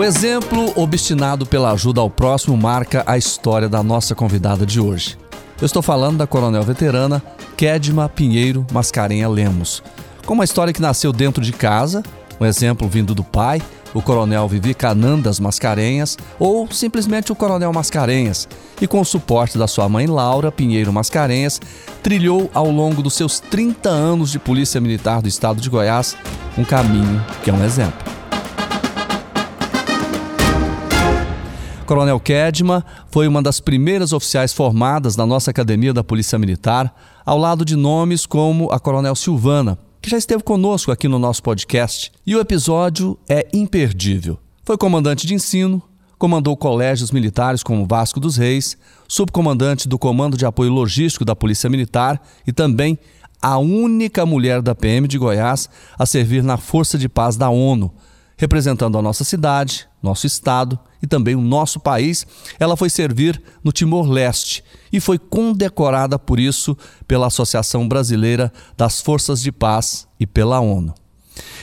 O exemplo obstinado pela ajuda ao próximo marca a história da nossa convidada de hoje. Eu estou falando da coronel veterana Kedma Pinheiro Mascarenha Lemos, com uma história que nasceu dentro de casa, um exemplo vindo do pai, o coronel Vivi Canandas Mascarenhas, ou simplesmente o coronel Mascarenhas, e com o suporte da sua mãe Laura Pinheiro Mascarenhas, trilhou ao longo dos seus 30 anos de Polícia Militar do Estado de Goiás um caminho que é um exemplo. Coronel Kedma foi uma das primeiras oficiais formadas na nossa Academia da Polícia Militar, ao lado de nomes como a Coronel Silvana, que já esteve conosco aqui no nosso podcast, e o episódio é imperdível. Foi comandante de ensino, comandou colégios militares como Vasco dos Reis, subcomandante do Comando de Apoio Logístico da Polícia Militar e também a única mulher da PM de Goiás a servir na Força de Paz da ONU, representando a nossa cidade, nosso estado e também o nosso país. Ela foi servir no Timor-Leste e foi condecorada por isso pela Associação Brasileira das Forças de Paz e pela ONU.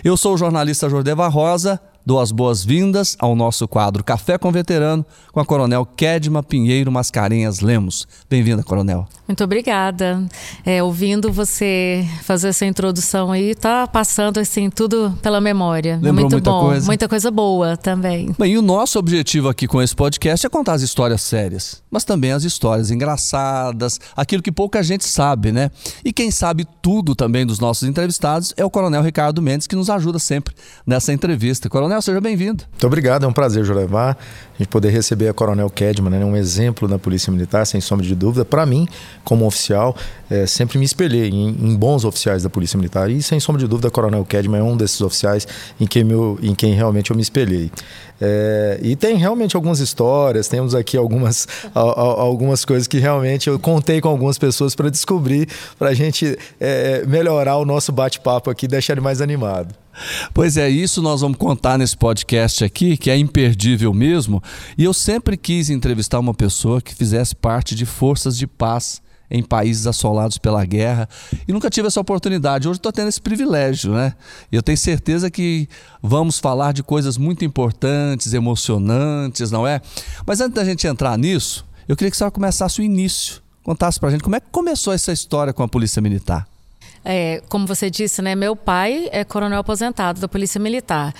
Eu sou o jornalista Jordeva Rosa, Dou as boas-vindas ao nosso quadro Café com Veterano com a Coronel Kedma Pinheiro Mascarenhas Lemos. Bem-vinda, Coronel. Muito obrigada. É, ouvindo você fazer essa introdução aí, tá passando assim tudo pela memória. Lembrou Muito muita bom, coisa? muita coisa boa também. Bem, e o nosso objetivo aqui com esse podcast é contar as histórias sérias, mas também as histórias engraçadas, aquilo que pouca gente sabe, né? E quem sabe tudo também dos nossos entrevistados é o Coronel Ricardo Mendes, que nos ajuda sempre nessa entrevista. Coronel, seja bem-vindo. Muito obrigado, é um prazer, Jurevar, a gente poder receber a Coronel Kedman, né, um exemplo na Polícia Militar, sem sombra de dúvida. Para mim, como oficial, é, sempre me espelhei em, em, bons oficiais da Polícia Militar e, sem sombra de dúvida, a Coronel Kedman é um desses oficiais em quem, meu, em quem realmente eu me espelhei. É, e tem realmente algumas histórias, temos aqui algumas, a, a, algumas coisas que realmente eu contei com algumas pessoas para descobrir, para a gente é, melhorar o nosso bate-papo aqui deixar ele mais animado. Pois é, isso nós vamos contar nesse podcast aqui, que é imperdível mesmo. E eu sempre quis entrevistar uma pessoa que fizesse parte de forças de paz em países assolados pela guerra e nunca tive essa oportunidade. Hoje estou tendo esse privilégio, né? E eu tenho certeza que vamos falar de coisas muito importantes, emocionantes, não é? Mas antes da gente entrar nisso, eu queria que você começasse o início, contasse para a gente como é que começou essa história com a Polícia Militar. É, como você disse, né? Meu pai é coronel aposentado da Polícia Militar.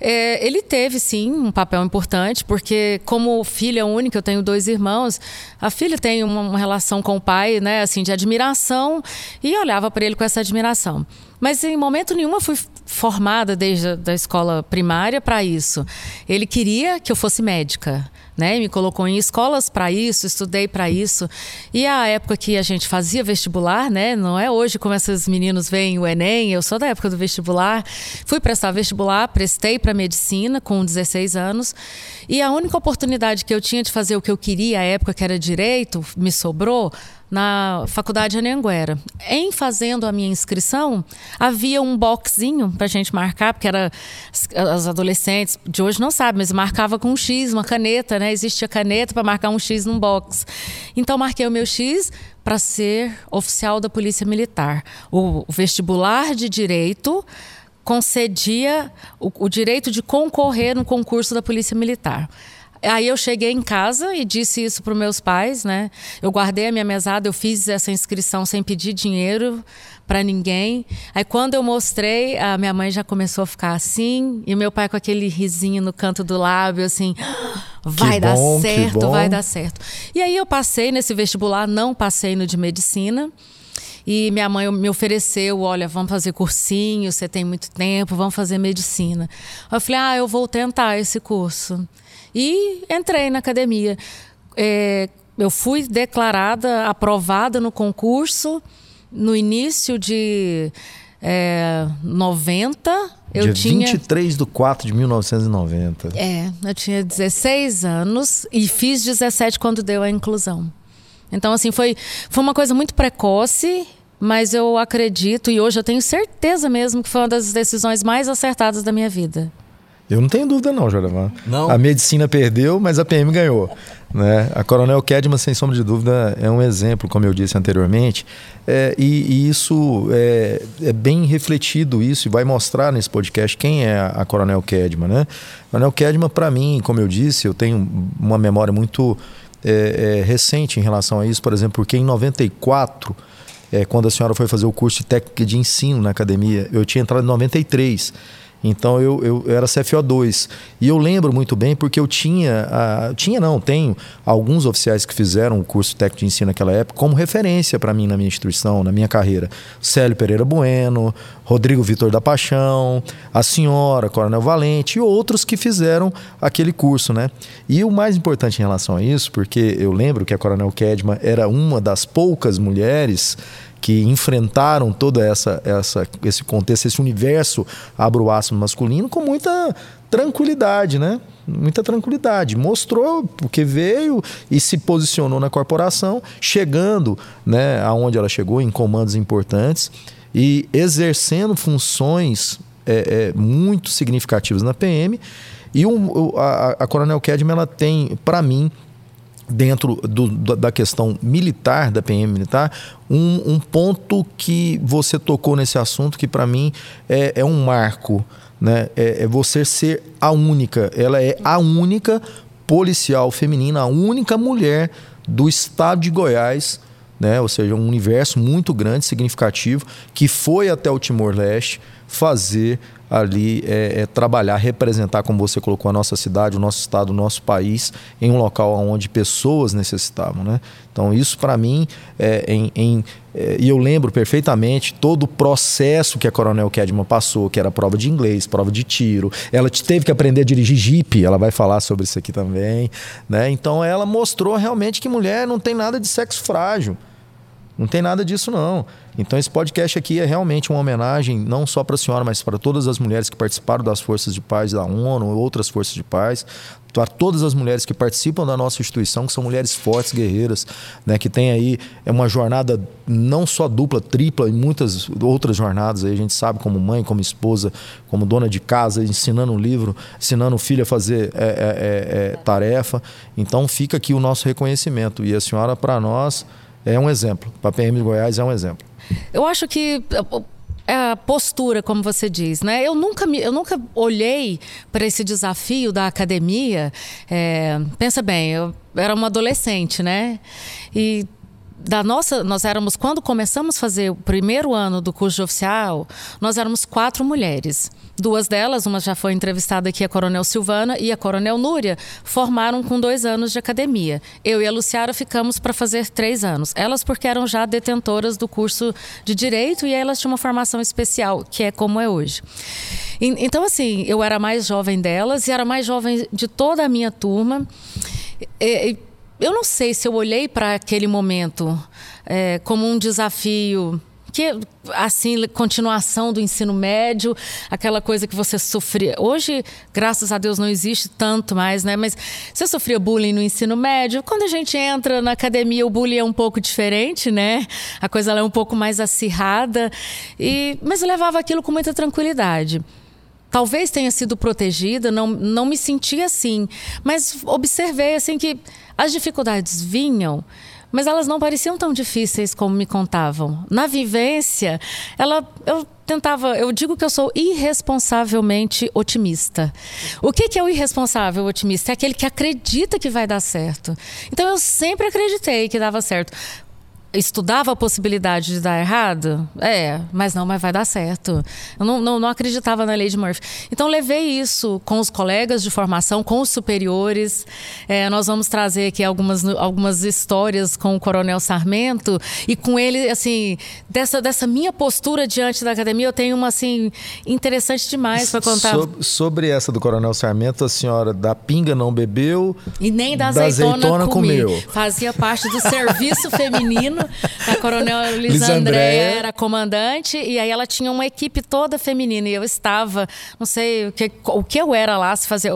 É, ele teve, sim, um papel importante, porque como filha única, eu tenho dois irmãos, a filha tem uma, uma relação com o pai, né, assim, de admiração, e olhava para ele com essa admiração. Mas em momento nenhum eu fui formada desde a da escola primária para isso. Ele queria que eu fosse médica né? Me colocou em escolas para isso, estudei para isso. E a época que a gente fazia vestibular, né? Não é hoje como esses meninos veem o Enem, eu sou da época do vestibular. Fui prestar vestibular, prestei para medicina com 16 anos. E a única oportunidade que eu tinha de fazer o que eu queria à época, que era direito, me sobrou na Faculdade Anhanguera. Em fazendo a minha inscrição, havia um boxinho para gente marcar, porque era as adolescentes de hoje não sabem, mas marcava com um X, uma caneta, né? Existia caneta para marcar um X num box. Então marquei o meu X para ser oficial da Polícia Militar. O vestibular de direito concedia o, o direito de concorrer no concurso da Polícia Militar. Aí eu cheguei em casa e disse isso para os meus pais, né? Eu guardei a minha mesada, eu fiz essa inscrição sem pedir dinheiro para ninguém. Aí quando eu mostrei, a minha mãe já começou a ficar assim e meu pai com aquele risinho no canto do lábio, assim, vai que dar bom, certo, vai dar certo. E aí eu passei nesse vestibular, não passei no de medicina. E minha mãe me ofereceu, olha, vamos fazer cursinho, você tem muito tempo, vamos fazer medicina. Eu falei, ah, eu vou tentar esse curso. E entrei na academia. É, eu fui declarada aprovada no concurso no início de é, 90. Eu Dia tinha 23 de 4 de 1990. É, eu tinha 16 anos e fiz 17 quando deu a inclusão. Então, assim, foi, foi uma coisa muito precoce, mas eu acredito e hoje eu tenho certeza mesmo que foi uma das decisões mais acertadas da minha vida. Eu não tenho dúvida não, Joravan. Não? A medicina perdeu, mas a PM ganhou. Né? A Coronel Kedman, sem sombra de dúvida, é um exemplo, como eu disse anteriormente, é, e, e, isso é, é, bem refletido isso e vai mostrar nesse podcast quem é a, a Coronel Kedman. Né? A Coronel Kedman, para mim, como eu disse, eu tenho uma memória muito é, é, recente em relação a isso, por exemplo, porque em 94, é, quando a senhora foi fazer o curso de técnica de ensino na academia, eu tinha entrado em 93. Então eu, eu, eu era CFO2. E eu lembro muito bem porque eu tinha, uh, tinha não, tenho alguns oficiais que fizeram o curso técnico de ensino naquela época como referência para mim na minha instituição, na minha carreira. Célio Pereira Bueno, Rodrigo Vitor da Paixão, a senhora, Coronel Valente e outros que fizeram aquele curso, né? E o mais importante em relação a isso, porque eu lembro que a Coronel Kedma era uma das poucas mulheres que enfrentaram todo essa, essa, esse contexto, esse universo abro-aço masculino com muita tranquilidade, né? Muita tranquilidade. Mostrou porque veio e se posicionou na corporação, chegando né, aonde ela chegou, em comandos importantes e exercendo funções é, é, muito significativas na PM. E um, a, a Coronel Kedman, ela tem, para mim, dentro do, da questão militar, da PM militar, um, um, ponto que você tocou nesse assunto que para mim é, é, um marco. Né? É, é, você ser a única, ela é a única policial feminina, a única mulher do estado de Goiás, né? ou seja, um universo muito grande, significativo, que foi até o Timor-Leste fazer ali é, é, trabalhar, representar, como você colocou, a nossa cidade, o nosso estado, o nosso país em um local onde pessoas necessitavam. Né? Então, isso para mim, é, em, em é, e eu lembro perfeitamente todo o processo que a Coronel Kedman passou, que era prova de inglês, prova de tiro. Ela teve que aprender a dirigir jipe, ela vai falar sobre isso aqui também. Né? Então, ela mostrou realmente que mulher não tem nada de sexo frágil. Não tem nada disso, não. Então, esse podcast aqui é realmente uma homenagem, não só para a senhora, mas para todas as mulheres que participaram das Forças de Paz da ONU, outras Forças de Paz, para todas as mulheres que participam da nossa instituição, que são mulheres fortes, guerreiras, né, que tem aí é uma jornada não só dupla, tripla, e muitas outras jornadas. Aí a gente sabe, como mãe, como esposa, como dona de casa, ensinando um livro, ensinando o filho a fazer é, é, é, é tarefa. Então, fica aqui o nosso reconhecimento. E a senhora, para nós é um exemplo. Para a PM de Goiás é um exemplo. Eu acho que é a postura, como você diz, né? Eu nunca, me, eu nunca olhei para esse desafio da academia. É, pensa bem, eu era uma adolescente, né? E da nossa, nós éramos quando começamos a fazer o primeiro ano do curso oficial, nós éramos quatro mulheres. Duas delas, uma já foi entrevistada aqui, a Coronel Silvana e a Coronel Núria, formaram com dois anos de academia. Eu e a Luciara ficamos para fazer três anos. Elas porque eram já detentoras do curso de direito e elas tinham uma formação especial, que é como é hoje. Então, assim, eu era mais jovem delas e era mais jovem de toda a minha turma. E, eu não sei se eu olhei para aquele momento é, como um desafio que assim continuação do ensino médio aquela coisa que você sofria. Hoje graças a Deus não existe tanto mais né? Mas você sofria bullying no ensino médio? Quando a gente entra na academia o bullying é um pouco diferente né? A coisa é um pouco mais acirrada. E mas eu levava aquilo com muita tranquilidade talvez tenha sido protegida, não, não me senti assim, mas observei assim que as dificuldades vinham, mas elas não pareciam tão difíceis como me contavam. Na vivência, ela eu tentava, eu digo que eu sou irresponsavelmente otimista. O que, que é o irresponsável otimista? É aquele que acredita que vai dar certo. Então eu sempre acreditei que dava certo estudava a possibilidade de dar errado? É, mas não, mas vai dar certo. Eu não, não, não, acreditava na lei de Murphy. Então, levei isso com os colegas de formação, com os superiores. É, nós vamos trazer aqui algumas, algumas histórias com o Coronel Sarmento e com ele, assim, dessa, dessa minha postura diante da academia, eu tenho uma, assim, interessante demais para contar. Sobre, sobre, essa do Coronel Sarmento, a senhora da pinga não bebeu e nem da azeitona, da azeitona comeu. Fazia parte do serviço feminino a coronel Lisandréia era comandante e aí ela tinha uma equipe toda feminina. E eu estava, não sei o que, o que eu era lá, se fazer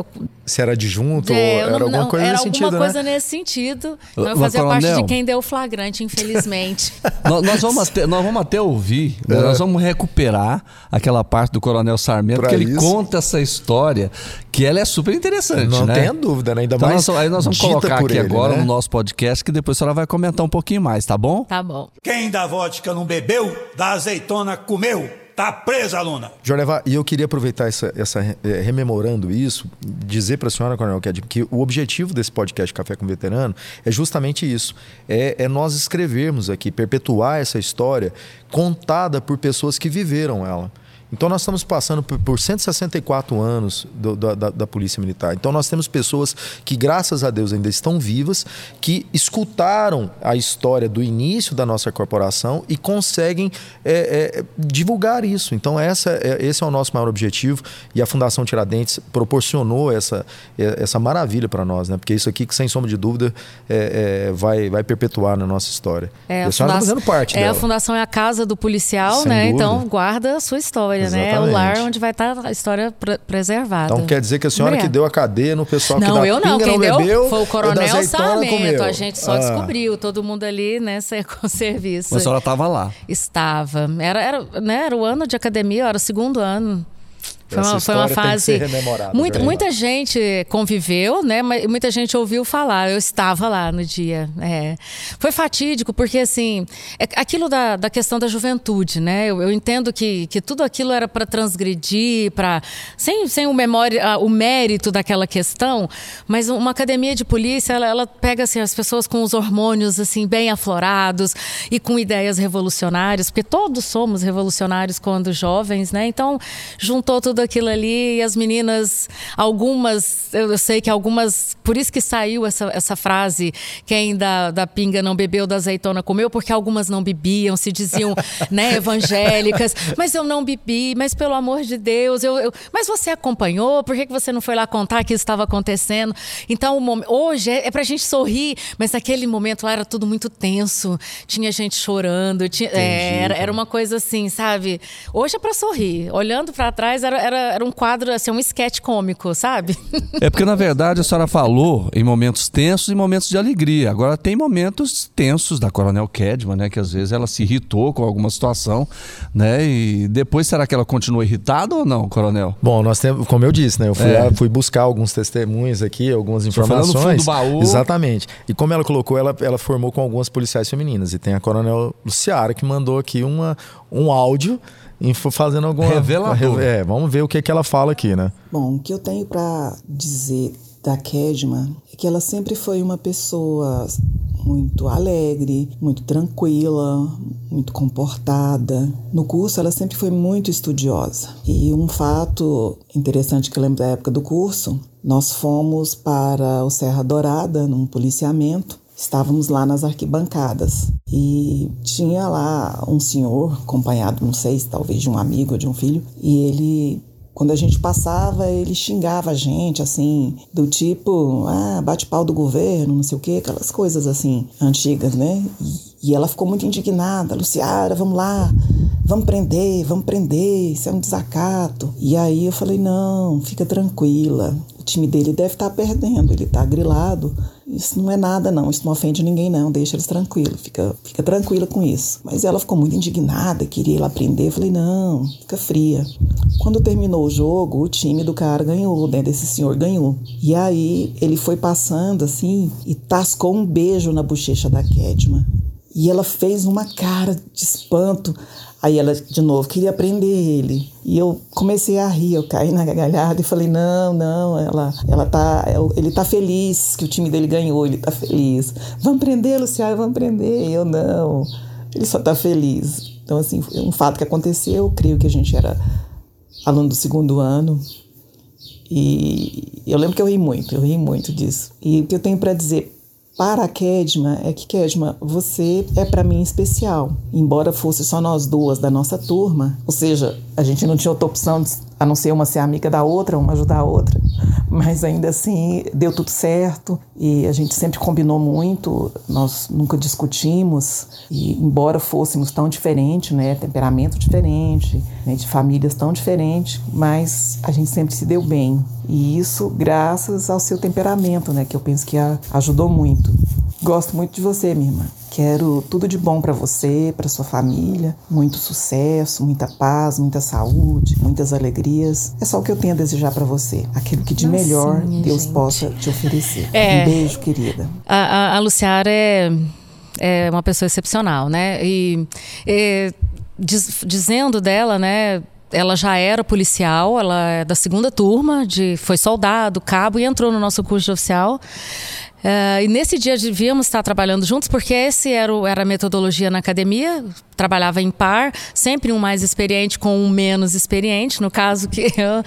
se era adjunto é, ou era não, alguma coisa era nesse alguma sentido, coisa né? nesse sentido. Eu fazia parte de quem deu o flagrante, infelizmente. nós, nós, vamos até, nós vós até ouvir, né? é. nós vamos recuperar aquela parte do Coronel Sarmento, pra que ele isso. conta essa história, que ela é super interessante, não né? Não tenha dúvida, né? Ainda então mais nós, Aí nós vamos colocar aqui ele, agora né? no nosso podcast, que depois a senhora vai comentar um pouquinho mais, tá bom? Tá bom. Quem da vodka não bebeu, da azeitona comeu. Tá presa, aluna. Jorneva, e eu queria aproveitar essa, essa é, rememorando isso, dizer para a senhora, Coronel Ked, que o objetivo desse podcast Café com Veterano é justamente isso: é, é nós escrevermos aqui, perpetuar essa história contada por pessoas que viveram ela. Então nós estamos passando por, por 164 anos do, da, da, Polícia Militar. Então nós temos pessoas que, graças a Deus, ainda estão vivas, que escutaram a história do início da nossa corporação e conseguem é, é, divulgar isso. Então essa, é, esse é o nosso maior objetivo e a Fundação Tiradentes proporcionou essa, é, essa maravilha para nós, né? Porque isso aqui, que sem sombra de dúvida, é, é, vai, vai perpetuar na nossa história. É, a, a fundação, fazendo parte é, dela. a Fundação é a casa do policial, sem né? Dúvida. Então guarda a sua história história, né? É o lar onde vai estar a história preservada. Então quer dizer que a senhora que deu a cadeia no pessoal não, que da eu não. Quem não deu bebeu, foi o Coronel Sarmento. A gente só ah. descobriu, todo mundo ali, né, com serviço. Mas a senhora estava lá. Estava. Era, era, né, era o ano de academia, era o segundo ano. Foi uma, foi uma, fase. Muita, muita gente conviveu, né? Mas muita gente ouviu falar. Eu estava lá no dia. É. Foi fatídico, porque assim, é aquilo da, da questão da juventude, né? Eu, eu entendo que, que tudo aquilo era para transgredir, para sem, sem o, memória, o mérito daquela questão, mas uma academia de polícia, ela, ela pega assim, as pessoas com os hormônios assim bem aflorados e com ideias revolucionárias, porque todos somos revolucionários quando jovens, né? Então, juntou tudo aquilo ali e as meninas, algumas, eu sei que algumas, por isso que saiu essa, essa frase, quem da, da pinga não bebeu, da azeitona comeu, porque algumas não bebiam, se diziam né, evangélicas, mas eu não bebi, mas pelo amor de Deus, eu, eu mas você acompanhou, por que, que você não foi lá contar que isso estava acontecendo? Então, hoje é, é pra gente sorrir, mas naquele momento lá era tudo muito tenso, tinha gente chorando, tinha, é, era, era uma coisa assim, sabe? Hoje é para sorrir, olhando para trás era, era, era um quadro, assim, um esquete cômico, sabe? É porque, na verdade, a senhora falou em momentos tensos e momentos de alegria. Agora, tem momentos tensos da Coronel Kedman, né? Que às vezes ela se irritou com alguma situação, né? E depois, será que ela continua irritada ou não, Coronel? Bom, nós temos, como eu disse, né? Eu fui, é. lá, fui buscar alguns testemunhos aqui, algumas informações. Foi no fundo do baú. Exatamente. E como ela colocou, ela, ela formou com algumas policiais femininas. E tem a Coronel Luciara que mandou aqui uma, um áudio fazendo alguma. Revelador. É, vamos ver o que, que ela fala aqui, né? Bom, o que eu tenho para dizer da Kedma é que ela sempre foi uma pessoa muito alegre, muito tranquila, muito comportada. No curso, ela sempre foi muito estudiosa. E um fato interessante que eu lembro da época do curso, nós fomos para o Serra Dourada, num policiamento, Estávamos lá nas arquibancadas e tinha lá um senhor acompanhado, não sei, talvez de um amigo ou de um filho, e ele quando a gente passava, ele xingava a gente, assim, do tipo, ah, bate pau do governo, não sei o quê, aquelas coisas assim, antigas, né? E, e ela ficou muito indignada, Luciara, vamos lá, vamos prender, vamos prender, isso é um desacato. E aí eu falei, não, fica tranquila, o time dele deve estar tá perdendo, ele está grilado, isso não é nada, não. Isso não ofende ninguém, não. Deixa eles tranquilos. Fica, fica tranquila com isso. Mas ela ficou muito indignada, queria ir lá aprender. Eu falei, não, fica fria. Quando terminou o jogo, o time do cara ganhou, né? Desse senhor ganhou. E aí ele foi passando assim e tascou um beijo na bochecha da Kedma. E ela fez uma cara de espanto. Aí ela, de novo, queria prender ele. E eu comecei a rir, eu caí na gargalhada e falei: não, não, ela, ela tá, ele tá feliz que o time dele ganhou, ele tá feliz. Vamos prender, Luciano, vamos prender. Eu não, ele só tá feliz. Então, assim, um fato que aconteceu, eu creio que a gente era aluno do segundo ano. E eu lembro que eu ri muito, eu ri muito disso. E o que eu tenho para dizer para a Kedma é que Kedma, você é para mim especial. Embora fosse só nós duas da nossa turma, ou seja, a gente não tinha outra opção a não ser uma ser amiga da outra, uma ajudar a outra. Mas ainda assim deu tudo certo e a gente sempre combinou muito, nós nunca discutimos e embora fôssemos tão diferentes, né, temperamento diferente, né, de famílias tão diferentes, mas a gente sempre se deu bem e isso graças ao seu temperamento, né, que eu penso que ajudou muito. Gosto muito de você, minha irmã. Quero tudo de bom para você, para sua família, muito sucesso, muita paz, muita saúde, muitas alegrias. É só o que eu tenho a desejar para você, aquilo que de melhor Deus gente. possa te oferecer. É, um beijo, querida. A, a, a Luciara é, é uma pessoa excepcional, né? E, e diz, dizendo dela, né? ela já era policial, ela é da segunda turma, de, foi soldado, cabo e entrou no nosso curso de oficial. Uh, e nesse dia devíamos estar trabalhando juntos, porque esse era, o, era a metodologia na academia, trabalhava em par, sempre um mais experiente com um menos experiente, no caso que eu.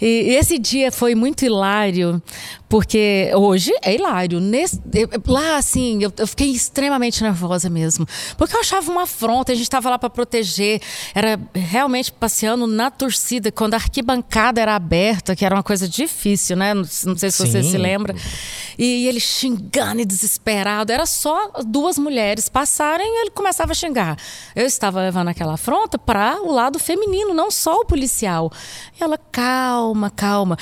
E, e esse dia foi muito hilário, porque hoje é hilário. Nesse, lá, assim, eu, eu, fiquei extremamente nervosa mesmo. Porque eu achava uma afronta, a gente estava lá para proteger. Era realmente passeando na torcida, quando a arquibancada era aberta, que era uma coisa difícil, né? Não, não sei se Sim. você se lembra. E, ele xingando e desesperado. Era só duas mulheres passarem e ele começava a xingar. Eu estava levando aquela afronta para o lado feminino, não só o policial. E ela, calma, calma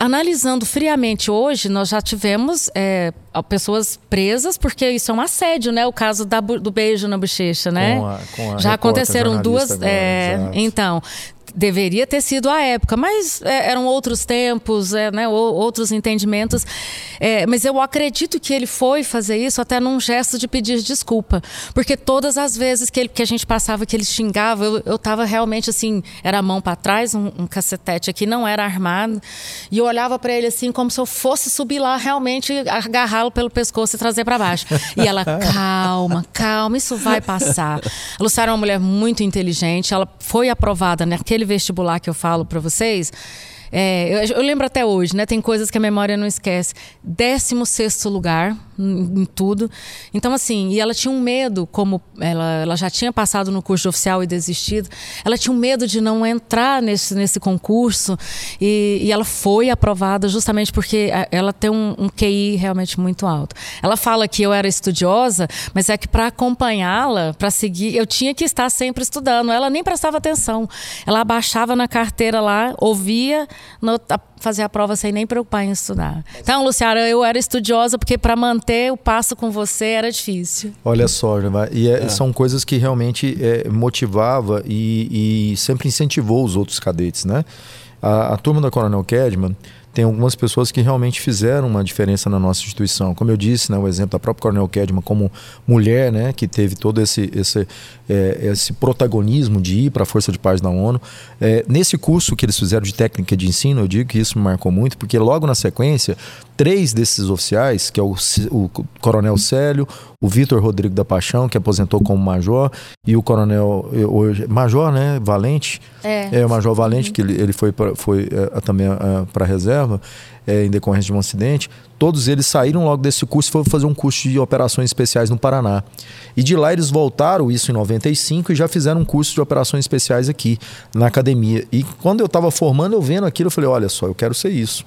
analisando friamente hoje, nós já tivemos é, pessoas presas, porque isso é um assédio, né? O caso da, do beijo na bochecha, né? Com a, com a já aconteceram duas. Agora, é, então, deveria ter sido a época, mas é, eram outros tempos, é, né, outros entendimentos. É, mas eu acredito que ele foi fazer isso até num gesto de pedir desculpa, porque todas as vezes que, ele, que a gente passava, que ele xingava, eu estava realmente assim, era a mão para trás, um, um, cacetete aqui, não era armado, e eu olhava para ele assim como se eu fosse subir lá realmente, agarrá-lo pelo pescoço e trazer para baixo. E ela, calma, calma, isso vai passar. A Luciana é uma mulher muito inteligente, ela foi aprovada naquele aquele vestibular que eu falo para vocês, é, eu, eu, lembro até hoje, né? Tem coisas que a memória não esquece. 16 lugar em, em, tudo. Então, assim, e ela tinha um medo, como ela, ela já tinha passado no curso oficial e desistido, ela tinha um medo de não entrar nesse, nesse concurso. E, e ela foi aprovada justamente porque ela tem um, um QI realmente muito alto. Ela fala que eu era estudiosa, mas é que para acompanhá-la, para seguir, eu tinha que estar sempre estudando. Ela nem prestava atenção. Ela abaixava na carteira lá, ouvia no, a, fazer a prova sem nem preocupar em estudar. Então, Luciana, eu era estudiosa porque para manter o passo com você era difícil. Olha só, e é, é. são coisas que realmente é, motivava e, e, sempre incentivou os outros cadetes, né? A, a turma da Coronel Kedman tem algumas pessoas que realmente fizeram uma diferença na nossa instituição. Como eu disse, né, o exemplo da própria Coronel Kedman como mulher, né, que teve todo esse, esse, é, esse protagonismo de ir para a Força de Paz da ONU. É, nesse curso que eles fizeram de técnica de ensino, eu digo que isso me marcou muito, porque logo na sequência, três desses oficiais, que é o, o Coronel Célio, o Vitor Rodrigo da Paixão, que aposentou como major, e o Coronel, hoje, Major, né, Valente, é, é o Major Valente, uhum. que ele, ele foi, pra, foi é, também é, para a reserva, é, em decorrência de um acidente, todos eles saíram logo desse curso e foram fazer um curso de operações especiais no Paraná. E de lá eles voltaram, isso em 95, e já fizeram um curso de operações especiais aqui na academia. E quando eu estava formando, eu vendo aquilo, eu falei, olha só, eu quero ser isso.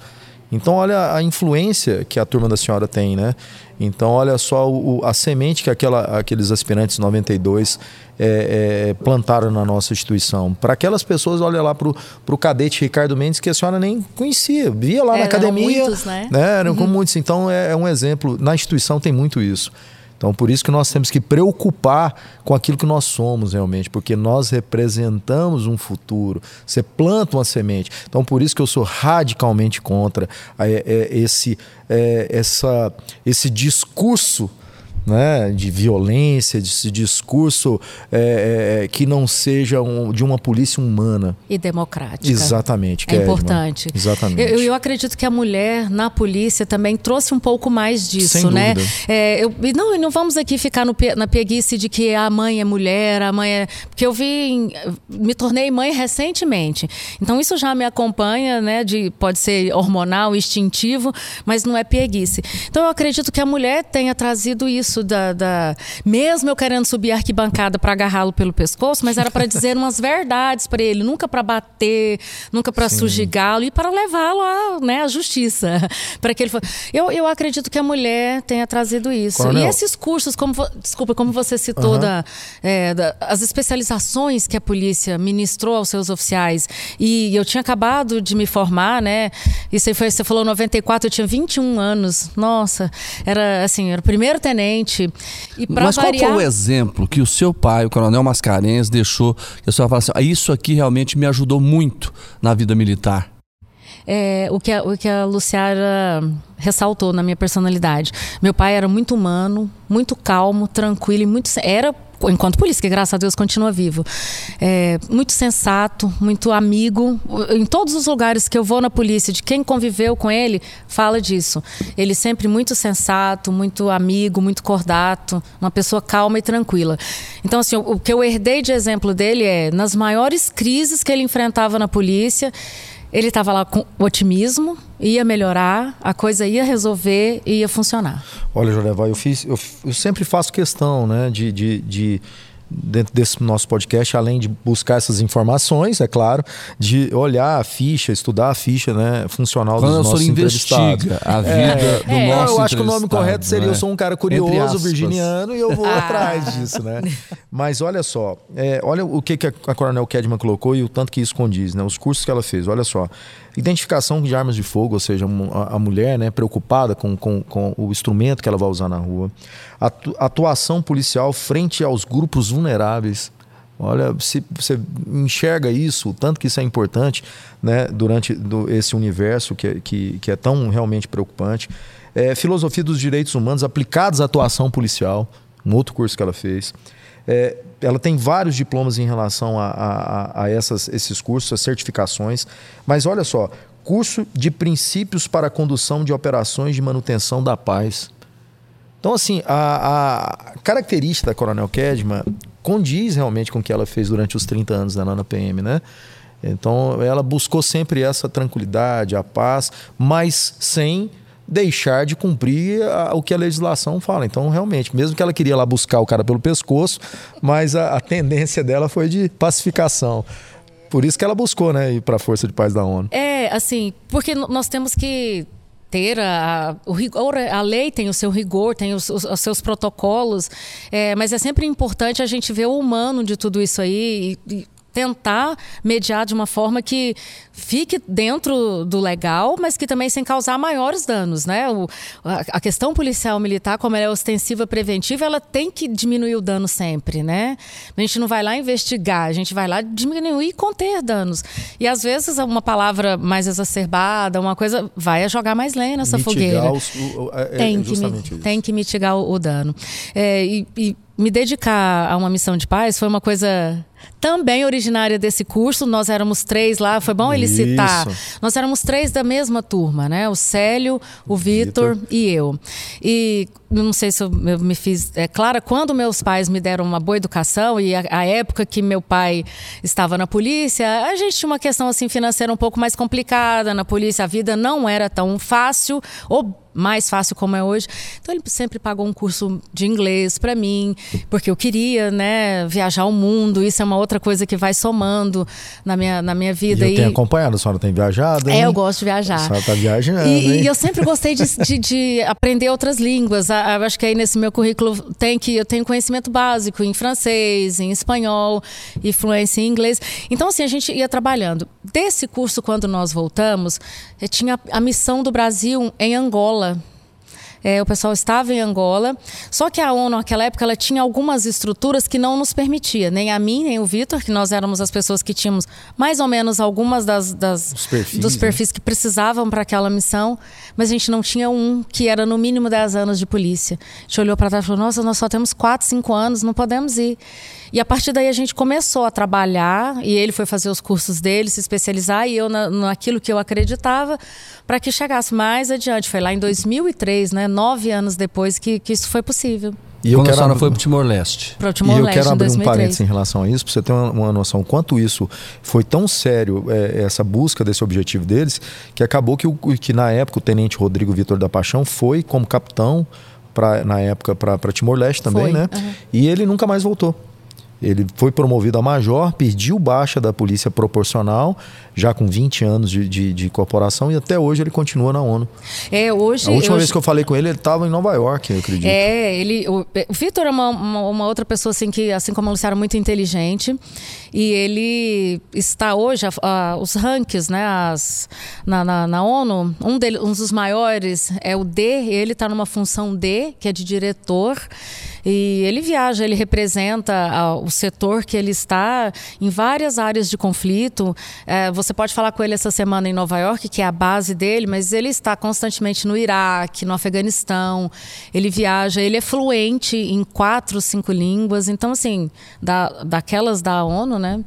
Então, olha a influência que a turma da senhora tem, né? Então, olha só o, a semente que aquela, aqueles aspirantes 92 é, é, plantaram na nossa instituição. Para aquelas pessoas, olha lá para o cadete Ricardo Mendes, que a senhora nem conhecia, via lá é, na academia. Eram muitos, né? né? Eram uhum. muitos. Então, é, é um exemplo. Na instituição tem muito isso. Então, por isso que nós temos que preocupar com aquilo que nós somos realmente, porque nós representamos um futuro. Você planta uma semente. Então, por isso que eu sou radicalmente contra é, é, esse, é, essa, esse discurso né, de violência, desse discurso é, é, que não seja um, de uma polícia humana. E democrática. Exatamente. É importante. Exatamente. Eu, eu, acredito que a mulher na polícia também trouxe um pouco mais disso, Sem né? É, eu, não, não vamos aqui ficar no, na peguice de que a mãe é mulher, a mãe é. Porque eu vi. Me tornei mãe recentemente. Então isso já me acompanha, né? De, pode ser hormonal, instintivo, mas não é peguice. Então eu acredito que a mulher tenha trazido isso isso da, da... mesmo eu querendo subir a arquibancada para agarrá-lo pelo pescoço, mas era para dizer umas verdades para ele, nunca para bater, nunca para sujigá-lo e para levá-lo à, né, à justiça, para que ele eu, eu acredito que a mulher tenha trazido isso. Coronel. E esses cursos, como desculpa, como você citou uhum. da, é, da, as especializações que a polícia ministrou aos seus oficiais e eu tinha acabado de me formar, né? Isso aí foi, você falou 94, eu tinha 21 anos. Nossa, era assim, era o primeiro tenente. E Mas variar... qual foi o exemplo que o seu pai, o Coronel Mascarenhas, deixou que a senhora fala assim, ah, isso aqui realmente me ajudou muito na vida militar? É, o, que a, o que a Luciara ressaltou na minha personalidade. Meu pai era muito humano, muito calmo, tranquilo e muito. Era enquanto polícia, que graças a Deus continua vivo. É, muito sensato, muito amigo. Em todos os lugares que eu vou na polícia, de quem conviveu com ele, fala disso. Ele sempre muito sensato, muito amigo, muito cordato, uma pessoa calma e tranquila. Então, assim, o, que eu herdei de exemplo dele é nas maiores crises que ele enfrentava na polícia. Ele estava lá com otimismo, ia melhorar, a coisa ia resolver e ia funcionar. Olha, Joreval, eu, eu, eu sempre faço questão né, de, de, de dentro desse nosso podcast, além de buscar essas informações, é claro, de olhar a ficha, estudar a ficha né, funcional Quando dos nossos entrevistados. a vida é, do é, nosso Eu acho que o nome correto seria né? eu sou um cara curioso, virginiano, e eu vou atrás disso, né? Mas olha só, é, olha o que, que a Coronel Kedman colocou e o tanto que isso condiz, né? Os cursos que ela fez, olha só. Identificação de armas de fogo, ou seja, a, mulher né, preocupada com, com, com o instrumento que ela vai usar na rua. Atuação policial frente aos grupos vulneráveis. Olha, se você enxerga isso, tanto que isso é importante né, durante do, esse universo que, que, que é tão realmente preocupante. É, filosofia dos direitos humanos aplicados à atuação policial, um outro curso que ela fez. É, ela tem vários diplomas em relação a, a, a essas, esses cursos, as certificações. Mas olha só, curso de princípios para condução de operações de manutenção da paz. Então, assim, a, a característica da Coronel Kedman condiz realmente com o que ela fez durante os 30 anos da Nana PM, né? Então, ela buscou sempre essa tranquilidade, a paz, mas sem deixar de cumprir a, o que a legislação fala. Então, realmente, mesmo que ela queria lá buscar o cara pelo pescoço, mas a, a tendência dela foi de pacificação. Por isso que ela buscou, né, ir para a Força de Paz da ONU. É, assim, porque nós temos que ter a, o rigor, a lei tem o seu rigor, tem os, os, os seus protocolos, é, mas é sempre importante a gente ver o humano de tudo isso aí e, e tentar mediar de uma forma que fique dentro do legal, mas que também sem causar maiores danos, né? O, a, a, questão policial militar, como ela é ostensiva preventiva, ela tem que diminuir o dano sempre, né? A gente não vai lá investigar, a gente vai lá diminuir e conter danos. E às vezes uma palavra mais exacerbada, uma coisa vai jogar mais lenha nessa mitigar fogueira. Os, o, é, é tem, que, tem que mitigar o, o dano. É, e, e me dedicar a uma missão de paz foi uma coisa também originária desse curso. Nós éramos três lá, foi bom ele citar. Nós éramos três da mesma turma, né? O Célio, o Vitor e eu. E não sei se eu, me fiz é, clara, quando meus pais me deram uma boa educação e a, a, época que meu pai estava na polícia, a gente tinha uma questão assim financeira um pouco mais complicada na polícia, a vida não era tão fácil ou mais fácil como é hoje. Então ele sempre pagou um curso de inglês para mim, porque eu queria, né, viajar o mundo. Isso é uma outra coisa que vai somando na minha, na minha vida. E eu e... tenho acompanhado, a senhora tem viajado, hein? É, eu gosto de viajar. A senhora tá viajando, e, e eu sempre gostei de, de, de aprender outras línguas. A, acho que aí nesse meu currículo tem que eu tenho conhecimento básico em francês, em espanhol e fluência em inglês. Então assim, a gente ia trabalhando. Desse curso quando nós voltamos, eh, tinha a missão do Brasil em Angola. É, o pessoal estava em Angola. Só que a ONU, naquela época, ela tinha algumas estruturas que não nos permitia, nem a mim, nem o Vitor, que nós éramos as pessoas que tínhamos mais ou menos algumas das, das perfis, dos perfis né? que precisavam para aquela missão, mas a gente não tinha um que era no mínimo 10 anos de polícia. A gente olhou para trás e falou: nossa, nós só temos 4, 5 anos, não podemos ir. E a partir daí a gente começou a trabalhar e ele foi fazer os cursos dele, se especializar e eu na, naquilo que eu acreditava para que chegasse mais adiante. Foi lá em 2003, né, nove anos depois que, que isso foi possível. E eu Quando quero... a senhora foi para o Timor-Leste. Para o Timor-Leste, E eu quero abrir um parênteses em relação a isso, para você ter uma, uma, noção quanto isso foi tão sério, é, essa busca desse objetivo deles, que acabou que, o, que na época o tenente Rodrigo Vitor da Paixão foi como capitão pra, na época para Timor-Leste também, Foi, né? aham. E ele nunca mais voltou. Ele foi promovido a major, pediu baixa da polícia proporcional, já com 20 anos de, de, de corporação, e até hoje ele continua na ONU. É, hoje. A última eu- vez que eu falei com ele, ele estava em Nova York, eu acredito. É, ele, o, o Vitor é uma, uma, uma outra pessoa assim que, assim como a Luciana, muito inteligente e ele está hoje a- a- os rankings, né, as, na, na, na ONU, um, dele, um dos maiores é o D, ele está numa função D, que é de diretor. E ele viaja, ele representa ah, o setor que ele está em várias áreas de conflito. Eh, você pode falar com ele essa semana em Nova York, que é a base dele, mas ele está constantemente no Iraque, no Afeganistão. Ele viaja, ele é fluente em quatro, cinco línguas. Então, assim, da, daquelas da ONU, né?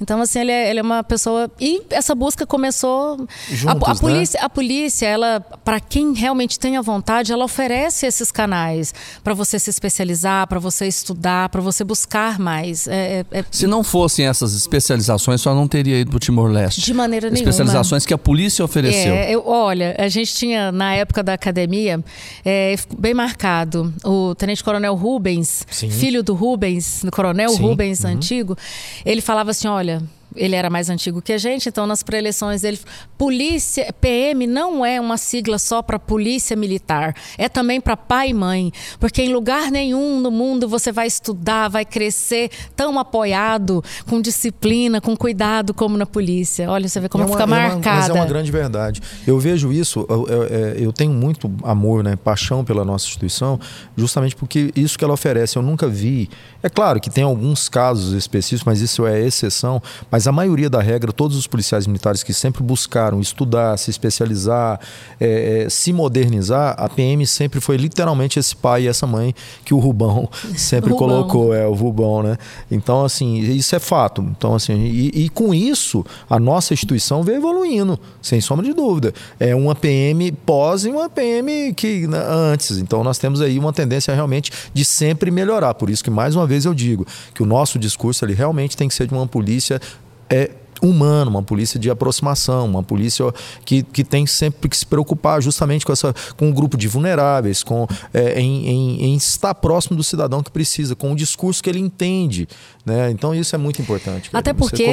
Então, assim, ele é, ele é uma pessoa. E essa busca começou. Juntos, a, a né? polícia, a polícia, ela, para quem realmente tem a vontade, ela oferece esses canais para você se especializar, para você estudar, para você buscar mais. É, é- é- Se não fossem essas especializações, só não teria ido para o Timor-Leste. De maneira nenhuma. Especializações que a polícia ofereceu. É, eu- olha, a gente tinha, na época da academia, é, ficou bem marcado, o tenente-coronel Rubens, Sim. filho do Rubens, do coronel Sim, Rubens, antigo, ele falava assim, olha... Olha, Ele era mais antigo que a gente, então nas pré-eleições ele. Polícia, PM não é uma sigla só para polícia militar, é também para pai e mãe. Porque em lugar nenhum no mundo você vai estudar, vai crescer tão apoiado, com disciplina, com cuidado como na polícia. Olha, você vê como É uma- fica é uma- marcada. mas é uma grande verdade. Eu vejo isso, eu, eu- é, eu tenho muito amor, né, paixão pela nossa instituição, justamente porque isso que ela oferece, eu nunca vi. É claro que tem alguns casos específicos, mas isso é exceção. Mas a maioria da regra, todos os policiais militares que sempre buscaram estudar, se especializar, é, é, se modernizar, a PM sempre foi literalmente esse pai e essa mãe que o Rubão sempre Rubão. colocou é o Rubão, né? Então, assim, isso é fato. Então, assim, e, e com isso, a nossa instituição vem evoluindo, sem sombra de dúvida. É uma PM pós e uma PM que né, antes. Então, nós temos aí uma tendência realmente de sempre melhorar. Por isso que, mais uma vez, eu digo que o nosso discurso ele realmente tem que ser de uma polícia é, humana, uma polícia de aproximação, uma polícia que, que tem sempre que se preocupar justamente com, essa, com um grupo de vulneráveis, com, é, em, em- em estar próximo do cidadão que precisa, com o discurso que ele entende. Né? Então isso é muito importante. Até porque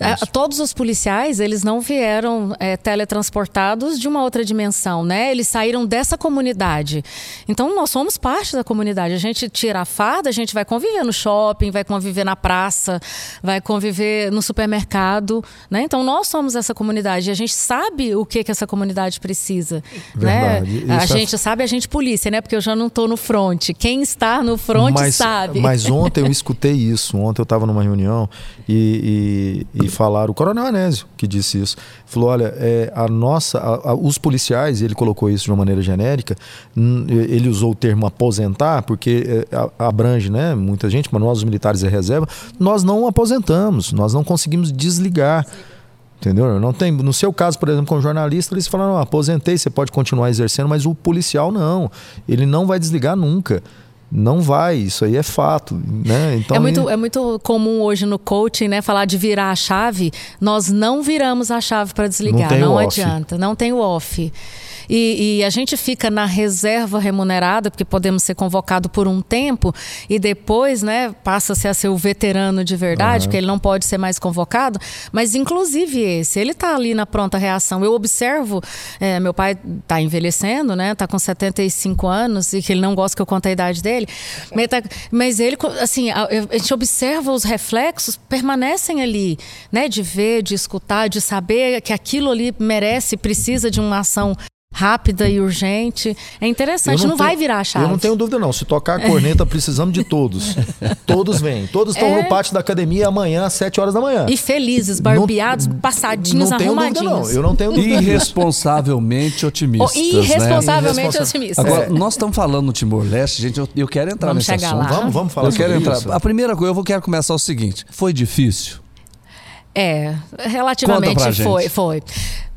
a- isso. todos os policiais, eles não vieram é, teletransportados de uma outra dimensão, né? Eles saíram dessa comunidade. Então, nós somos parte da comunidade. A gente tira a farda, a gente vai conviver no shopping, vai conviver na praça, vai conviver no supermercado, né? Então, nós somos essa comunidade. E a gente sabe o que, que essa comunidade precisa, Verdade. né? A Isso é- gente sabe, a gente polícia, né? Porque eu já não estou no front. Quem está no front mas, sabe. Mas ontem eu escutei isso. Ontem eu estava numa reunião e, e, e falaram, o Coronel Anésio que disse isso. Falou: olha, é, a nossa, a- a- os policiais, ele colocou isso de uma maneira genérica, ele usou o termo aposentar, porque é, abrange né, muita gente, mas nós, os militares e reserva, nós não aposentamos, nós não conseguimos desligar. Entendeu? Não tem, no seu caso, por exemplo, como jornalista, eles falaram, "Não, aposentei, você pode continuar exercendo, mas o policial não. Ele não vai desligar nunca. Não vai, isso aí é fato, né? Então, é, muito, é muito comum hoje no coaching, né, falar de virar a chave. Nós não viramos a chave para desligar, Não não, adianta, não tem o off. E, e a gente fica na reserva remunerada, porque podemos ser convocados por um tempo e depois, né, passa-se a ser o veterano de verdade, porque ele não pode ser mais convocado. Mas, inclusive, esse, ele está ali na pronta reação. Eu observo, é, meu pai está envelhecendo, né, está com 75 anos e que ele não gosta que eu conte a idade dele, mas, tá- mas ele, assim, a, a gente observa os reflexos, permanecem ali, né, de ver, de escutar, de saber que aquilo ali merece, precisa de uma ação rápida e urgente. É interessante, eu não, tenho- vai virar a chave. Eu não tenho dúvida, não. Se tocar a corneta, precisamos de todos. todos vêm. Todos estão É. no pátio da academia amanhã, às 7 horas da manhã. E felizes, barbeados, passadinhos, não tenho dúvida, arrumadinhos. não. Eu não tenho dúvida. Irresponsavelmente otimistas. Oh, irresponsavelmente Irresponsa- otimistas. Né? Agora, É. nós estamos falando no Timor-Leste, gente, eu, eu quero entrar Vamos nesse chegar assunto. lá. Vamos, vamos falar Eu quero sobre entrar. isso. A primeira coisa, eu vou quero começar o seguinte: foi difícil? É, Conta pra relativamente gente. foi, foi.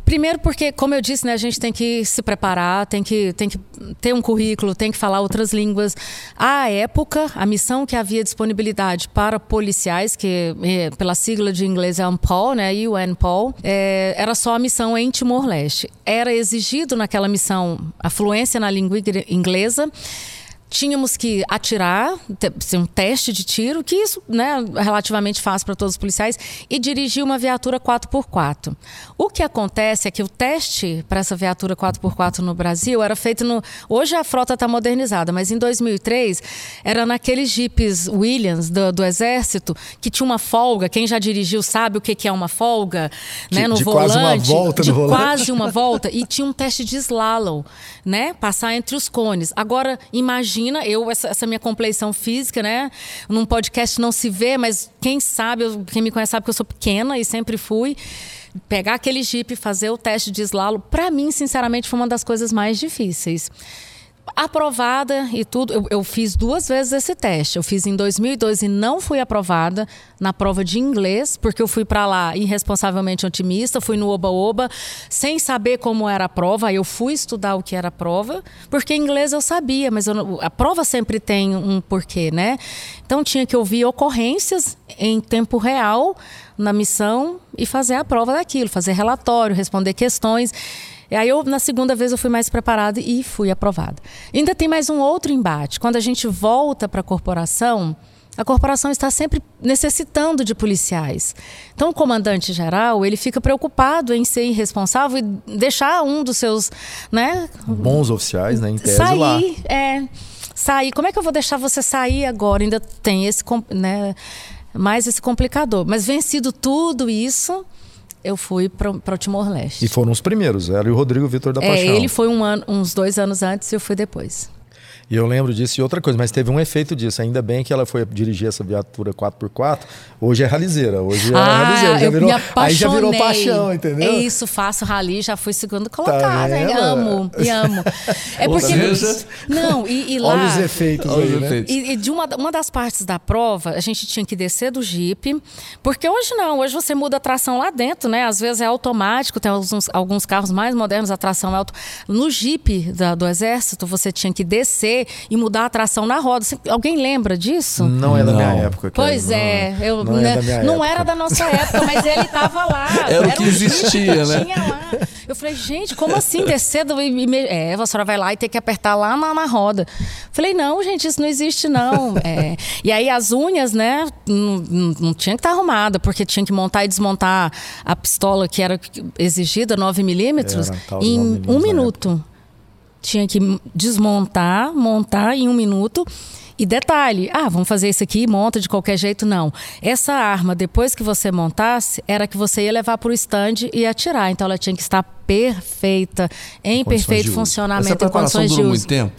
Primeiro porque, como eu disse, né, a gente tem que se preparar, tem que, tem que ter um currículo, tem que falar outras línguas. À época, a missão que havia disponibilidade para policiais, que eh, pela sigla de inglês é UNPOL, né, UNPOL, eh, era só a missão em Timor-Leste. Era exigido naquela missão a fluência na língua inglesa, tínhamos que atirar, ter um teste de tiro, que isso né, é relativamente fácil para todos os policiais, e dirigir uma viatura 4x4. O que acontece é que o teste para essa viatura 4x4 no Brasil era feito no. Hoje a frota está modernizada, mas em 2003 era naqueles jipes Williams do, do, Exército que tinha uma folga. Quem já dirigiu sabe o que, que é uma folga, de, né? No de volante. Quase uma volta de no volante. quase uma volta. E tinha um teste de slalom, né? Passar entre os cones. Agora, imagina, eu, essa, essa minha compleição física, né? Num podcast não se vê, mas quem sabe, quem me conhece sabe que eu sou pequena e sempre fui pegar aquele Jeep, fazer o teste de slalom, para mim, sinceramente, foi uma das coisas mais difíceis aprovada e tudo. Eu, eu, fiz duas vezes esse teste. Eu fiz em 2002 e não fui aprovada na prova de inglês, porque eu fui para lá irresponsavelmente otimista, fui no oba-oba, sem saber como era a prova. Aí eu fui estudar o que era a prova, porque inglês eu sabia, mas eu, a prova sempre tem um porquê, né? Então tinha que ouvir ocorrências em tempo real na missão e fazer a prova daquilo, fazer relatório, responder questões. E aí eu, na segunda vez, eu fui mais preparada e fui aprovada. Ainda tem mais um outro embate. Quando a gente volta para a corporação, a corporação está sempre necessitando de policiais. Então, o comandante geral ele fica preocupado em ser irresponsável e deixar um dos seus, né, bons oficiais, né, em tese sair, lá. É, sair. Como é que eu vou deixar você sair agora? Ainda tem esse, né, mais esse complicador. Mas vencido tudo isso, eu fui para o Timor-Leste. E foram os primeiros, ela e o Rodrigo Vitor da é, Paixão. Ele foi um ano, uns dois anos antes e eu fui depois. E eu lembro disso e outra coisa, mas teve um efeito disso. Ainda bem que ela foi dirigir essa viatura 4x4. Hoje é ralizeira. Hoje é ah, ralizeira. Já eu virou, me aí já virou paixão, entendeu? É isso, faço rali, já fui segundo colocado. Tá hein? Amo, e amo. É porque. seja, Não, e, e lá. Olha os efeitos Olha aí, os né? efeitos. E, e de uma, uma das partes da prova, a gente tinha que descer do Jeep, porque hoje não, hoje você muda a tração lá dentro, né? Às vezes é automático, tem alguns, alguns carros mais modernos, a tração é auto. No Jeep da- do Exército, você tinha que descer e mudar a tração na roda. Você- alguém lembra disso? Não é da minha época. cara. Pois Não- é, eu não, é né, da não era da nossa época, mas ele estava lá. Era o que um existia, que né? Tinha lá. Eu falei, gente, como assim descer do. e me- É, a senhora vai lá e tem que apertar lá na, na roda. Falei, não, gente, isso não existe, não. É. E aí as unhas, né, não, não- tinha que estar arrumada, porque tinha que montar e desmontar a pistola que era exigida, 9mm, Era, tal de em 9 um milímetros minuto. Tinha que desmontar, montar em um minuto. E detalhe, ah, vamos fazer isso aqui, monta de qualquer jeito, não. Essa arma, depois que você montasse, era que você ia levar para o stand e atirar. Então ela tinha que estar perfeita, em Condições perfeito funcionamento, Essa em condições de uso. muito tempo?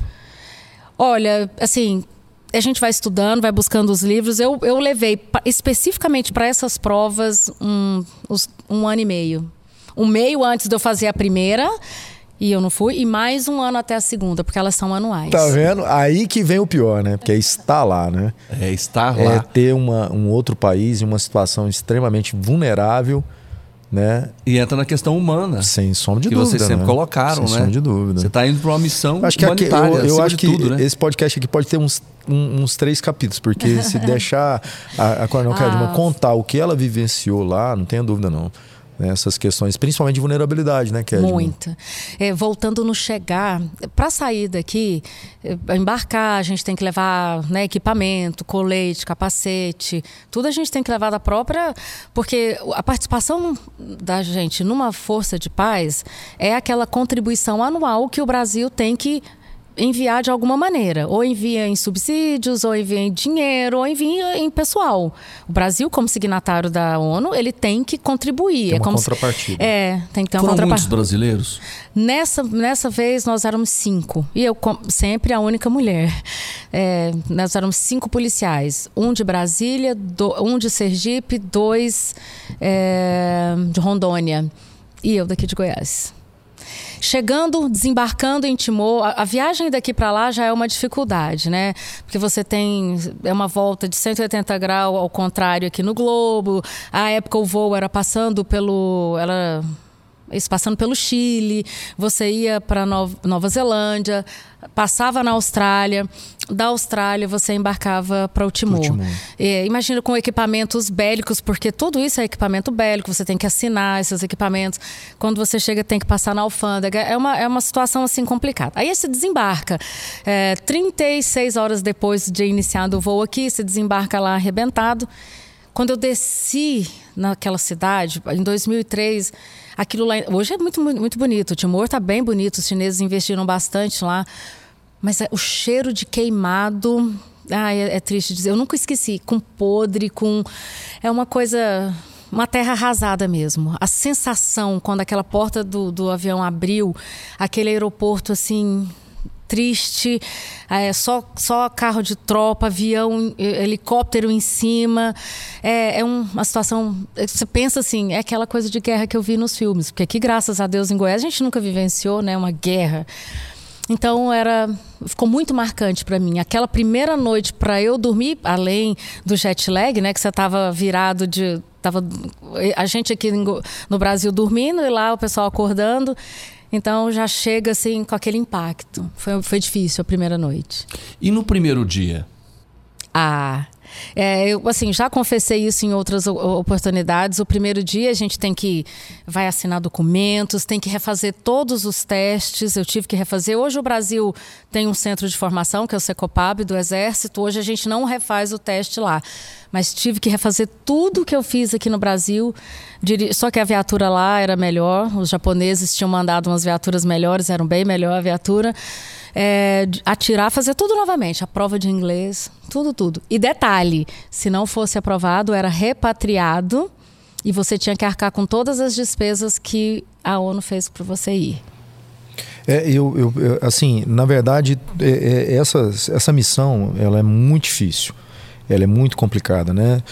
Olha, assim, a gente vai estudando, vai buscando os livros. Eu, eu levei especificamente para essas provas um, um ano e meio. Um meio antes de eu fazer a primeira, e eu não fui, e mais um ano até a segunda, porque elas são anuais. Tá vendo? Aí que vem o pior, né? Porque é estar lá, né? É estar É lá. ter uma, um outro país em uma situação extremamente vulnerável, né? E entra na questão humana. Sem sombra de que dúvida. vocês sempre né? colocaram, Sem né? sombra de dúvida. Você está indo para uma missão Acho que aqui, humanitária, eu, eu acima acho que tudo, né? esse podcast aqui pode ter uns, um- uns três capítulos, porque se deixar a, a Coronel Ah. Cadman contar o que ela vivenciou lá, não tenha dúvida não. Né, Essas questões, principalmente de vulnerabilidade, né, Kedman? Muita. É, voltando no chegar, para sair daqui, é, embarcar, a gente tem que levar né, equipamento, colete, capacete, tudo a gente tem que levar da própria. Porque a participação da gente numa força de paz é aquela contribuição anual que o Brasil tem que enviar de alguma maneira. Ou envia em subsídios, ou envia em dinheiro, ou envia em pessoal. O Brasil, como signatário da ONU, ele tem que contribuir. Tem é uma como se- contrapartida. é, tem que ter uma Foram muitos contrapartida. brasileiros? Nessa, nessa vez nós éramos cinco. E eu sempre a única mulher. É, nós éramos cinco policiais. Um de Brasília, do- um de Sergipe, dois é, de Rondônia. E eu daqui de Goiás. Chegando, desembarcando em Timor, a, a viagem daqui para lá já é uma dificuldade, né? Porque você tem é uma volta de 180 graus ao contrário aqui no globo. A época o voo era passando pelo, isso passando pelo Chile, você ia para Nova Zelândia, passava na Austrália, da Austrália você embarcava para o Timor. Timor. É, imagina com equipamentos bélicos, porque tudo isso é equipamento bélico, você tem que assinar esses equipamentos. Quando você chega, tem que passar na alfândega. É uma, é uma situação assim complicada. Aí você desembarca. É, 36 horas depois de iniciado o voo aqui, você desembarca lá arrebentado. Quando eu desci naquela cidade, em 2003 aquilo lá. Hoje é muito, muito bonito. O Timor está bem bonito, os chineses investiram bastante lá. Mas é, o cheiro de queimado. Ai, é, é triste dizer. Eu nunca esqueci. Com podre, com. É uma coisa uma terra arrasada mesmo. A sensação quando aquela porta do, do avião abriu, aquele aeroporto assim triste, é, só, só carro de tropa, avião, helicóptero em cima. É, é uma situação. Você pensa assim, é aquela coisa de guerra que eu vi nos filmes. Porque aqui, graças a Deus, em Goiás, a gente nunca vivenciou né, uma guerra. Então era ficou muito marcante para mim. Aquela primeira noite para eu dormir, além do jet lag, né, que você estava virado de tava a gente aqui no Brasil dormindo e lá o pessoal acordando. Então já chega assim com aquele impacto. Foi, foi difícil a primeira noite. E no primeiro dia? Ah, é, eu assim já confessei isso em outras oportunidades. O primeiro dia a gente tem que vai assinar documentos, tem que refazer todos os testes. Eu tive que refazer. Hoje o Brasil tem um centro de formação que é o Secopab do Exército. Hoje a gente não refaz o teste lá, mas tive que refazer tudo que eu fiz aqui no Brasil. Só que a viatura lá era melhor. Os japoneses tinham mandado umas viaturas melhores, eram bem melhor a viatura é, atirar, fazer tudo novamente, a prova de inglês, tudo, tudo. E detalhe, se não fosse aprovado, era repatriado e você tinha que arcar com todas as despesas que a ONU fez para você ir. É, eu, eu, assim, na verdade, é, é, essa, essa missão ela é muito difícil ela é muito complicada, né?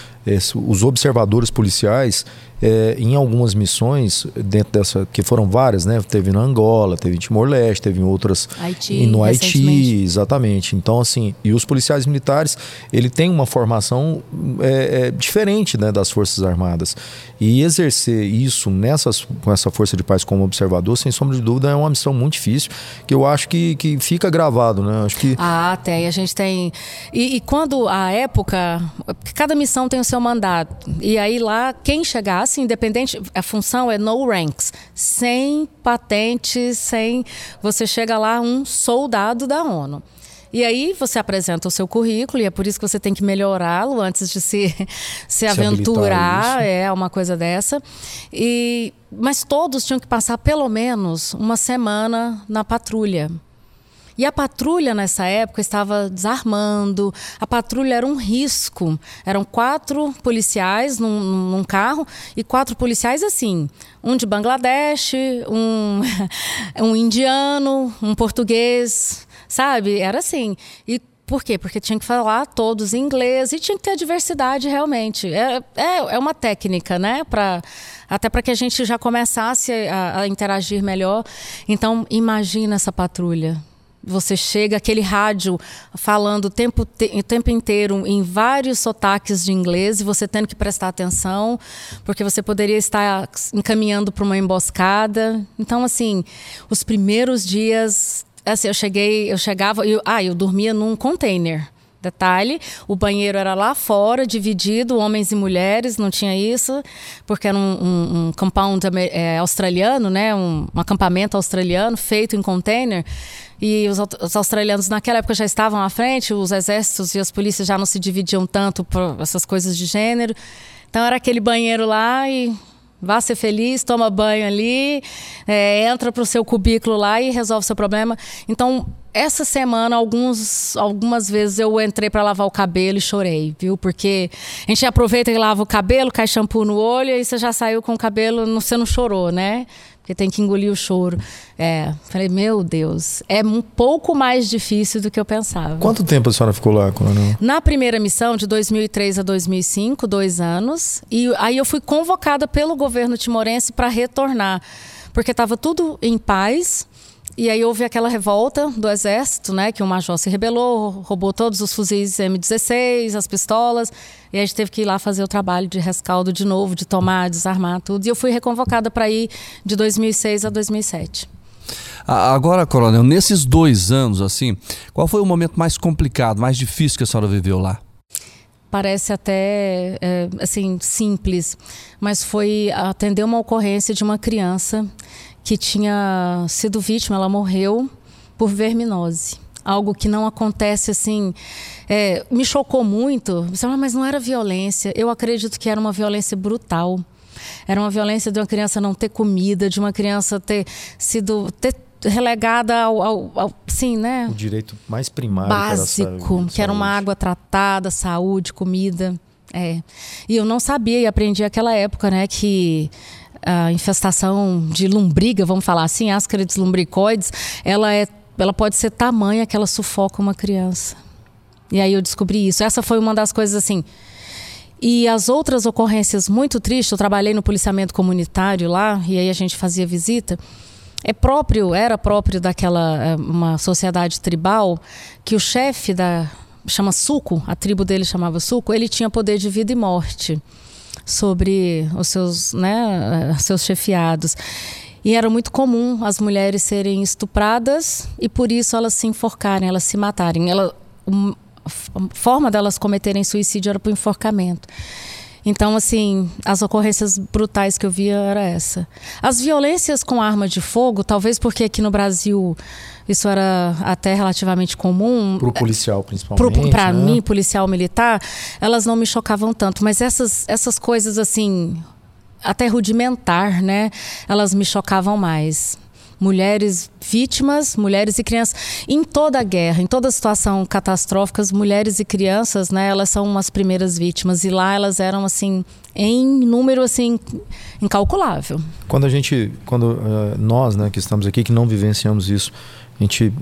os observadores policiais, é, em algumas missões, dentro dessa, que foram várias, né? Teve no Angola, teve em Timor-Leste, teve em outras. Haiti, no Haiti, exatamente. Então, assim, e os policiais militares, ele tem uma formação é, é, diferente né, das Forças Armadas. E exercer isso nessas, com essa força de paz como observador, sem sombra de dúvida, é uma missão muito difícil, que eu acho que, que fica gravado, né? Acho que... Ah, tem. A gente tem. E, e quando a época. Cada missão tem o seu mandato. E aí lá, quem chegasse, independente, a função é no ranks, sem patente, sem. Você chega lá um soldado da ONU. E aí você apresenta o seu currículo e é por isso que você tem que melhorá-lo antes de se, se, se aventurar, é uma coisa dessa. E, mas todos tinham que passar pelo menos uma semana na patrulha. E a patrulha nessa época estava desarmando, a patrulha era um risco. Eram quatro policiais num, num carro e quatro policiais assim: um de Bangladesh, um, um indiano, um português, sabe? Era assim. E por quê? Porque tinha que falar todos em inglês e tinha que ter diversidade realmente. É, é, é uma técnica, né? Pra, até para que a gente já começasse a, a interagir melhor. Então, imagina essa patrulha você chega, aquele rádio falando o tempo, o tempo inteiro em vários sotaques de inglês e você tendo que prestar atenção, porque você poderia estar encaminhando para uma emboscada. Então, assim, os primeiros dias, assim, eu cheguei, eu chegava, eu, ah, eu dormia num container. Detalhe, o banheiro era lá fora, dividido, homens e mulheres, não tinha isso, porque era um, um, um compound é, australiano, né? Um, um acampamento australiano feito em container. E os, os, australianos naquela época já estavam à frente, os exércitos e as polícias já não se dividiam tanto por essas coisas de gênero. Então era aquele banheiro lá e vá ser feliz, toma banho ali, é, entra para o seu cubículo lá e resolve seu problema. Então essa semana, alguns, algumas vezes eu entrei para lavar o cabelo e chorei, viu? Porque a gente aproveita e lava o cabelo, cai shampoo no olho e você já saiu com o cabelo, você não chorou, né? Porque tem que engolir o choro. É, falei, meu Deus, é um pouco mais difícil do que eu pensava. Quanto tempo a senhora ficou lá, Coronel? Na primeira missão, de 2003 a 2005, dois anos. E aí eu fui convocada pelo governo timorense para retornar. Porque estava tudo em paz E aí houve aquela revolta do exército, né? Que o major se rebelou, roubou todos os fuzis M16, as pistolas. E a gente teve que ir lá fazer o trabalho de rescaldo de novo, de tomar, desarmar tudo. E eu fui reconvocada para ir de 2006 a 2007. Agora, Coronel, nesses dois anos, assim, qual foi o momento mais complicado, mais difícil que a senhora viveu lá? parece até é, assim simples, mas foi atender uma ocorrência de uma criança que tinha sido vítima, ela morreu por verminose. Algo que não acontece assim. É, me chocou muito. Você fala, mas não era violência. Eu acredito que era uma violência brutal. Era uma violência de uma criança não ter comida, de uma criança ter sido. ter relegada ao, ao, ao, sim, né? O direito mais primário básico, que, que era uma água tratada, saúde, comida, é. E eu não sabia e aprendi aquela época, né, que a infestação de lombriga, vamos falar assim, ascaris lumbricoides, ela é, ela pode ser tamanha que ela sufoca uma criança. E aí eu descobri isso. Essa foi uma das coisas assim. E as outras ocorrências muito tristes, eu trabalhei no policiamento comunitário lá, e aí a gente fazia visita. É próprio, era próprio daquela é, uma sociedade tribal que o chefe da chama Suco, a tribo dele chamava Suco, ele tinha poder de vida e morte sobre os seus, né, eh, seus chefiados. E era muito comum as mulheres serem estupradas e por isso elas se enforcarem, elas se matarem. Ela, a forma delas cometerem suicídio era por enforcamento. Então, assim, as ocorrências brutais que eu via era essa. As violências com arma de fogo, talvez porque aqui no Brasil isso era até relativamente comum. Para o policial, principalmente. Para né? mim, policial militar, elas não me chocavam tanto. Mas essas, essas coisas, assim, até rudimentar, né? Elas me chocavam mais mulheres vítimas, mulheres e crianças. Em toda a guerra, em toda situação catastrófica, as mulheres e crianças, né, elas são as primeiras vítimas. E lá elas eram, assim, em número, assim, incalculável. Quando a gente, quando uh, nós, né, que estamos aqui, que não vivenciamos isso, a gente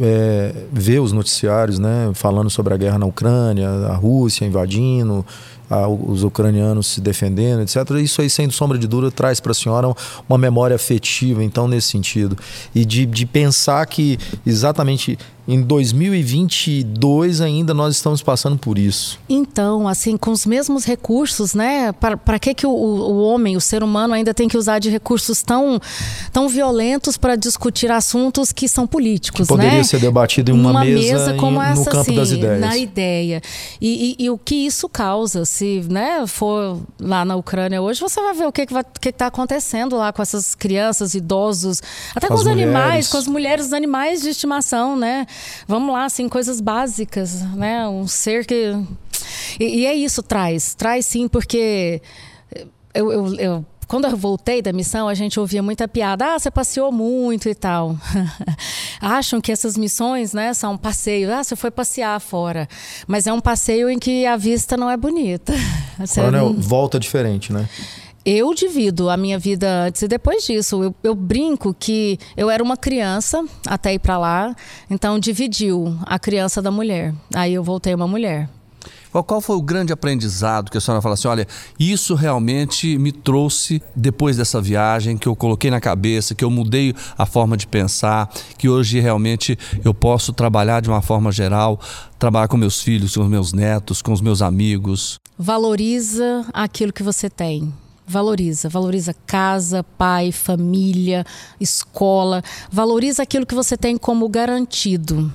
é, vê os noticiários né, falando sobre a guerra na Ucrânia, a Rússia invadindo, a, os ucranianos se defendendo, etc. Isso aí, sem sombra de dúvida, traz para a senhora uma memória afetiva, então, nesse sentido. E de, de pensar que exatamente em 2022 ainda nós estamos passando por isso. Então, assim, com os mesmos recursos, né? Para que, que o, o, homem, o ser humano, ainda tem que usar de recursos tão, tão violentos para discutir assuntos que são políticos, que poderia né? ser debatido em uma, uma mesa, mesa como em, essa, no campo assim, das ideias. Na ideia. E, e, e, o que isso causa, se né, for lá na Ucrânia hoje, você vai ver o que está que que tá acontecendo lá com essas crianças, idosos, até com, com os animais, com as mulheres, os animais de estimação, né? Vamos lá, assim, coisas básicas, né? Um ser que. E, e é isso, traz. Traz sim, porque eu, eu, eu quando eu voltei da missão, a gente ouvia muita piada. Ah, você passeou muito e tal. Acham que essas missões, né, são passeios. Ah, você foi passear fora. Mas é um passeio em que a vista não é bonita. Coronel, volta diferente, né? Eu divido a minha vida antes e depois disso. Eu, eu brinco que eu era uma criança até ir para lá, então dividiu a criança da mulher. Aí eu voltei uma mulher. Qual foi o grande aprendizado que a senhora fala assim: olha, isso realmente me trouxe depois dessa viagem, que eu coloquei na cabeça, que eu mudei a forma de pensar, que hoje realmente eu posso trabalhar de uma forma geral, trabalhar com meus filhos, com os meus netos, com os meus amigos? Valoriza aquilo que você tem Valoriza, valoriza casa, pai, família, escola, valoriza aquilo que você tem como garantido.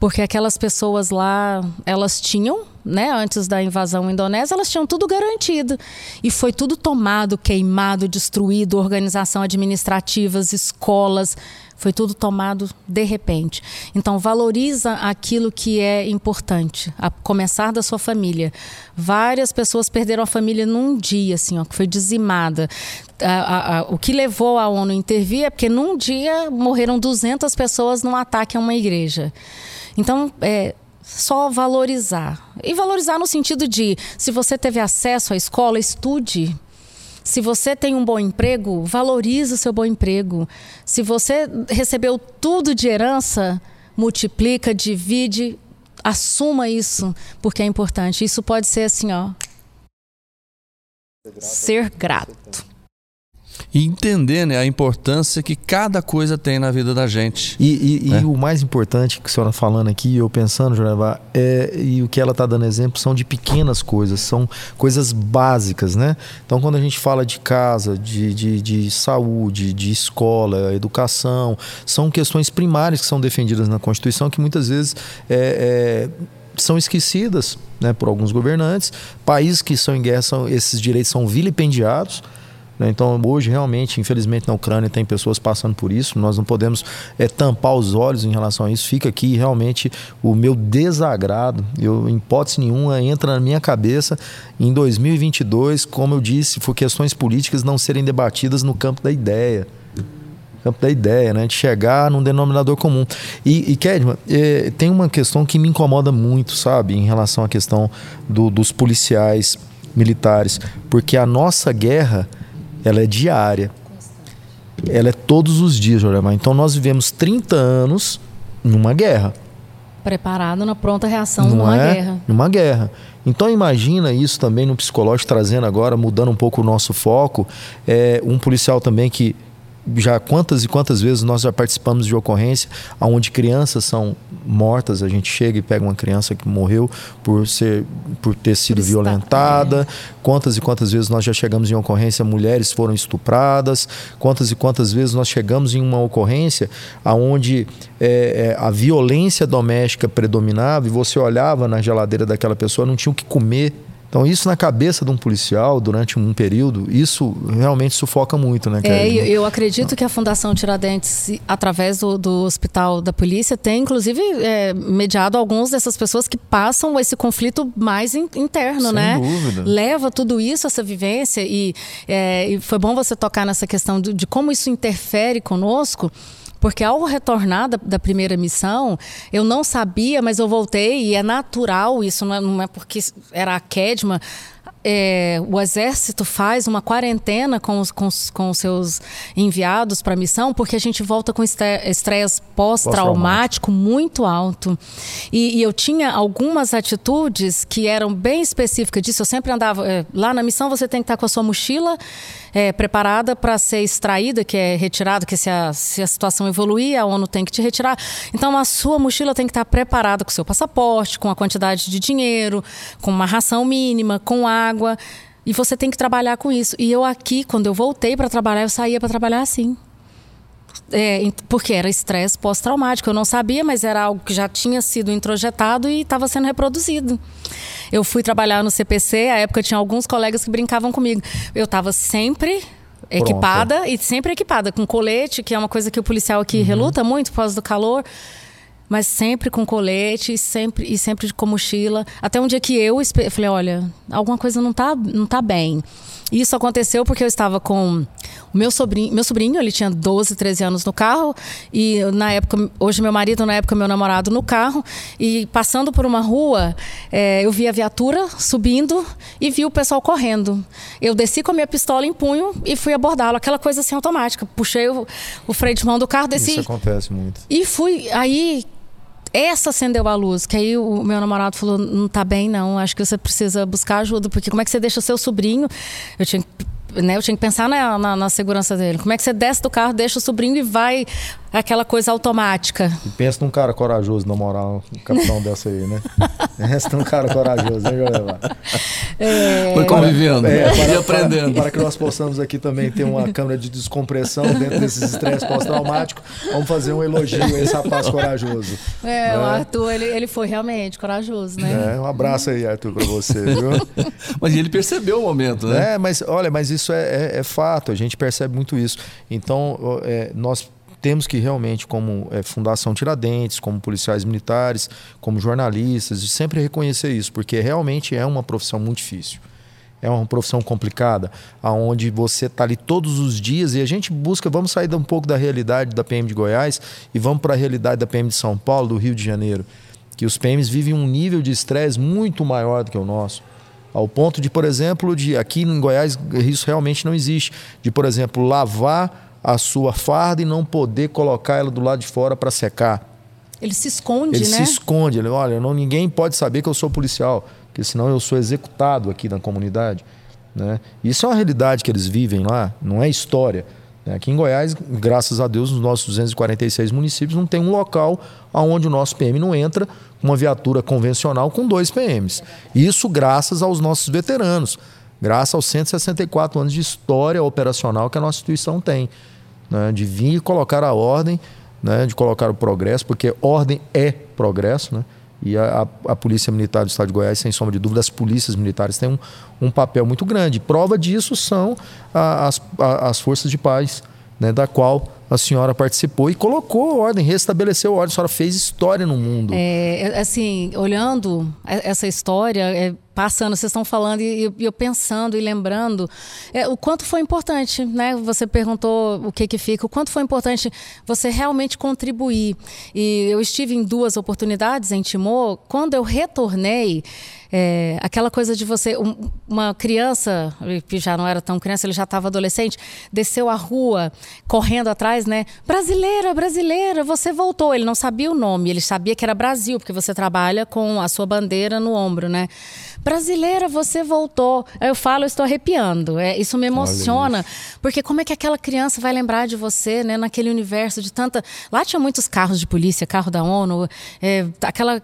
Porque aquelas pessoas lá, elas tinham, né, antes da invasão indonésia, elas tinham tudo garantido. E foi tudo tomado, queimado, destruído, organização administrativas, escolas, foi tudo tomado de repente. Então, valoriza aquilo que é importante, a começar da sua família. Várias pessoas perderam a família num dia, assim, ó, que foi dizimada. A, a, a, o que levou a ONU a intervir é porque num dia morreram 200 pessoas num ataque a uma igreja. Então, é, só valorizar. E valorizar no sentido de, se você teve acesso à escola, estude. Se você tem um bom emprego, valorize o seu bom emprego. Se você recebeu tudo de herança, multiplica, divide, assuma isso, porque é importante. Isso pode ser assim, ó. Ser grato. E entender né, a importância que cada coisa tem na vida da gente. E, e, né? e o mais importante que a senhora falando aqui, eu pensando, Jornal, é, e o que ela está dando exemplo são de pequenas coisas, são coisas básicas, né? Então, quando a gente fala de casa, de, de, de saúde, de escola, educação, são questões primárias que são defendidas na Constituição que muitas vezes é, é, são esquecidas né, por alguns governantes. Países que são em guerra, são, esses direitos são vilipendiados. Né? Então, hoje, realmente, infelizmente, na Ucrânia tem pessoas passando por isso. Nós não podemos é, tampar os olhos em relação a isso. Fica aqui realmente o meu desagrado. Eu, em hipótese nenhuma, entra na minha cabeça em 2022, como eu disse, por questões políticas não serem debatidas no campo da ideia campo da ideia, né? De chegar num denominador comum. E, e Kedman, é, tem uma questão que me incomoda muito, sabe? Em relação à questão do, dos policiais militares. Porque a nossa guerra ela é diária. Ela é todos os dias, Joramar. Então nós vivemos 30 anos numa guerra. Preparado na pronta reação Não numa é? guerra. Numa guerra. Então imagina isso também no psicológico, trazendo agora, mudando um pouco o nosso foco. É, um policial também que já quantas e quantas vezes nós já participamos de ocorrência onde crianças são mortas, a gente chega e pega uma criança que morreu por ser por ter sido por violentada. É. Quantas e quantas vezes nós já chegamos em ocorrência mulheres foram estupradas. Quantas e quantas vezes nós chegamos em uma ocorrência aonde é, é, a violência doméstica predominava e você olhava na geladeira daquela pessoa não tinha o que comer então, isso na cabeça de um policial durante um período, isso realmente sufoca muito, né, É, eu, eu acredito que a Fundação Tiradentes, através do, do Hospital da Polícia, tem inclusive é, mediado algumas dessas pessoas que passam esse conflito mais in, interno, Sem né? Dúvida. Leva tudo isso, essa vivência, e, é, e foi bom você tocar nessa questão de, de como isso interfere conosco. Porque ao retornar da, da, primeira missão, eu não sabia, mas eu voltei e é natural, isso não é, não é porque era a Kedma, é, o exército faz uma quarentena com os, com os, com os seus enviados para a missão, porque a gente volta com estresse pós-traumático muito alto. E, e, eu tinha algumas atitudes que eram bem específicas disso. Eu sempre andava. É, lá na missão você tem que estar com a sua mochila é, preparada para ser extraída, que é retirada, que se a, se a situação evoluir, a ONU tem que te retirar. Então a sua mochila tem que estar preparada com o seu passaporte, com a quantidade de dinheiro, com uma ração mínima, com água água. E você tem que trabalhar com isso. E eu aqui, quando eu voltei para trabalhar, eu saía para trabalhar assim. É, porque era estresse pós-traumático. Eu não sabia, mas era algo que já tinha sido introjetado e estava sendo reproduzido. Eu fui trabalhar no CPC, à época tinha alguns colegas que brincavam comigo. Eu estava sempre equipada Pronto. e sempre equipada, com colete, que é uma coisa que o policial aqui uhum. reluta muito por causa do calor mas sempre com colete e sempre, e sempre com mochila. Até um dia que eu falei, olha, alguma coisa não tá, não tá bem. E isso aconteceu porque eu estava com o meu sobrinho, meu sobrinho, ele tinha 12, 13 anos no carro, e na época, hoje meu marido, na época meu namorado no carro, e passando por uma rua, é, eu vi a viatura subindo e vi o pessoal correndo. Eu desci com a minha pistola em punho e fui abordá-lo, aquela coisa assim automática. Puxei o, o freio de mão do carro, desci. Isso acontece muito. E fui, aí essa acendeu a luz, que aí o meu namorado falou: não tá bem, não, acho que você precisa buscar ajuda, porque como é que você deixa o seu sobrinho? Eu tinha né, eu tinha que pensar na, na, na, segurança dele. Como é que você desce do carro, deixa o sobrinho e vai aquela coisa automática? E pensa num cara corajoso, na moral, um capitão dessa aí, né? Pensa num cara corajoso, né, Joelma? É... Foi convivendo é, para, e aprendendo. Para, para, que nós possamos aqui também ter uma câmera de descompressão dentro desses estresses pós-traumáticos, vamos fazer um elogio a esse rapaz corajoso. É, né? o Arthur, ele, ele foi realmente corajoso, né? É, um abraço aí, Arthur, para você, viu? mas ele percebeu o momento, né? É, mas olha, mas isso isso é, é, é fato, a gente percebe muito isso. Então, é, nós temos que realmente, como é, Fundação Tiradentes, como policiais militares, como jornalistas, sempre reconhecer isso, porque realmente é uma profissão muito difícil. É uma profissão complicada, aonde você está ali todos os dias e a gente busca, vamos sair um pouco da realidade da PM de Goiás e vamos para a realidade da PM de São Paulo, do Rio de Janeiro, que os PMs vivem um nível de estresse muito maior do que o nosso. Ao ponto de, por exemplo, de aqui em Goiás isso realmente não existe, de, por exemplo, lavar a sua farda e não poder colocar ela do lado de fora para secar. Ele se esconde, ele né? Ele se esconde. Ele, olha, não, ninguém pode saber que eu sou policial, porque senão eu sou executado aqui na comunidade. Né? Isso é uma realidade que eles vivem lá, não é história. Né? Aqui em Goiás, graças a Deus, nos nossos 246 municípios, não tem um local onde o nosso PM não entra com uma viatura convencional com dois PMs. Isso graças aos nossos veteranos, graças aos 164 anos de história operacional que a nossa instituição tem. Né? De vir e colocar a ordem, né? de colocar o progresso, porque ordem é progresso. Né? E a, a, Polícia Militar do Estado de Goiás, sem sombra de dúvida, as polícias militares têm um, um papel muito grande. Prova disso são a, as, a, as forças de paz, né, da qual a senhora participou e colocou ordem, restabeleceu ordem. A senhora fez história no mundo. É, assim, olhando essa história, é, passando, vocês estão falando e, e eu pensando e lembrando é, o quanto foi importante, né? Você perguntou o que que fica, o quanto foi importante você realmente contribuir. E eu estive em duas oportunidades em Timor. Quando eu retornei, é, aquela coisa de você, um, uma criança que já não era tão criança, ele já estava adolescente, desceu a rua correndo atrás, né? Brasileira, brasileira, você voltou. Ele não sabia o nome, ele sabia que era Brasil, porque você trabalha com a sua bandeira no ombro, né? Brasileira, você voltou. Eu falo, eu estou arrepiando. É, isso me emociona, isso. porque como é que aquela criança vai lembrar de você, né? Naquele universo de tanta. Lá tinha muitos carros de polícia, carro da ONU, é, aquela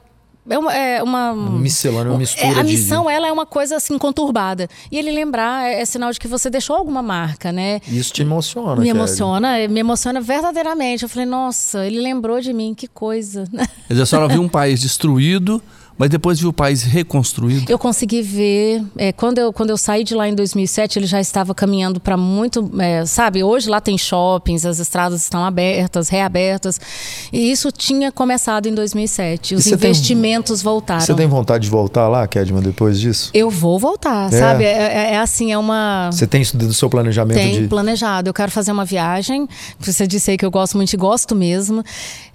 é uma, é uma miscelânea, uma mistura. É, a missão de... ela é uma coisa assim conturbada. E ele lembrar é, é, sinal de que você deixou alguma marca, né? Isso te emociona. Me emociona, me emociona verdadeiramente. Eu falei, nossa, ele lembrou de mim, que coisa. Dizer, a senhora viu um país destruído mas depois viu o país reconstruído? Eu consegui ver. É, quando, eu, quando eu saí de lá em 2007, ele já estava caminhando para muito. É, sabe, hoje lá tem shoppings, as estradas estão abertas, reabertas. E isso tinha começado em 2007. Os investimentos tem, voltaram. Você tem vontade de voltar lá, Kedman, depois disso? Eu vou voltar, é. sabe? É, é, é, assim, é uma. Você tem isso do seu planejamento? Tem de... planejado. Eu quero fazer uma viagem. Você disse aí que eu gosto muito e gosto mesmo.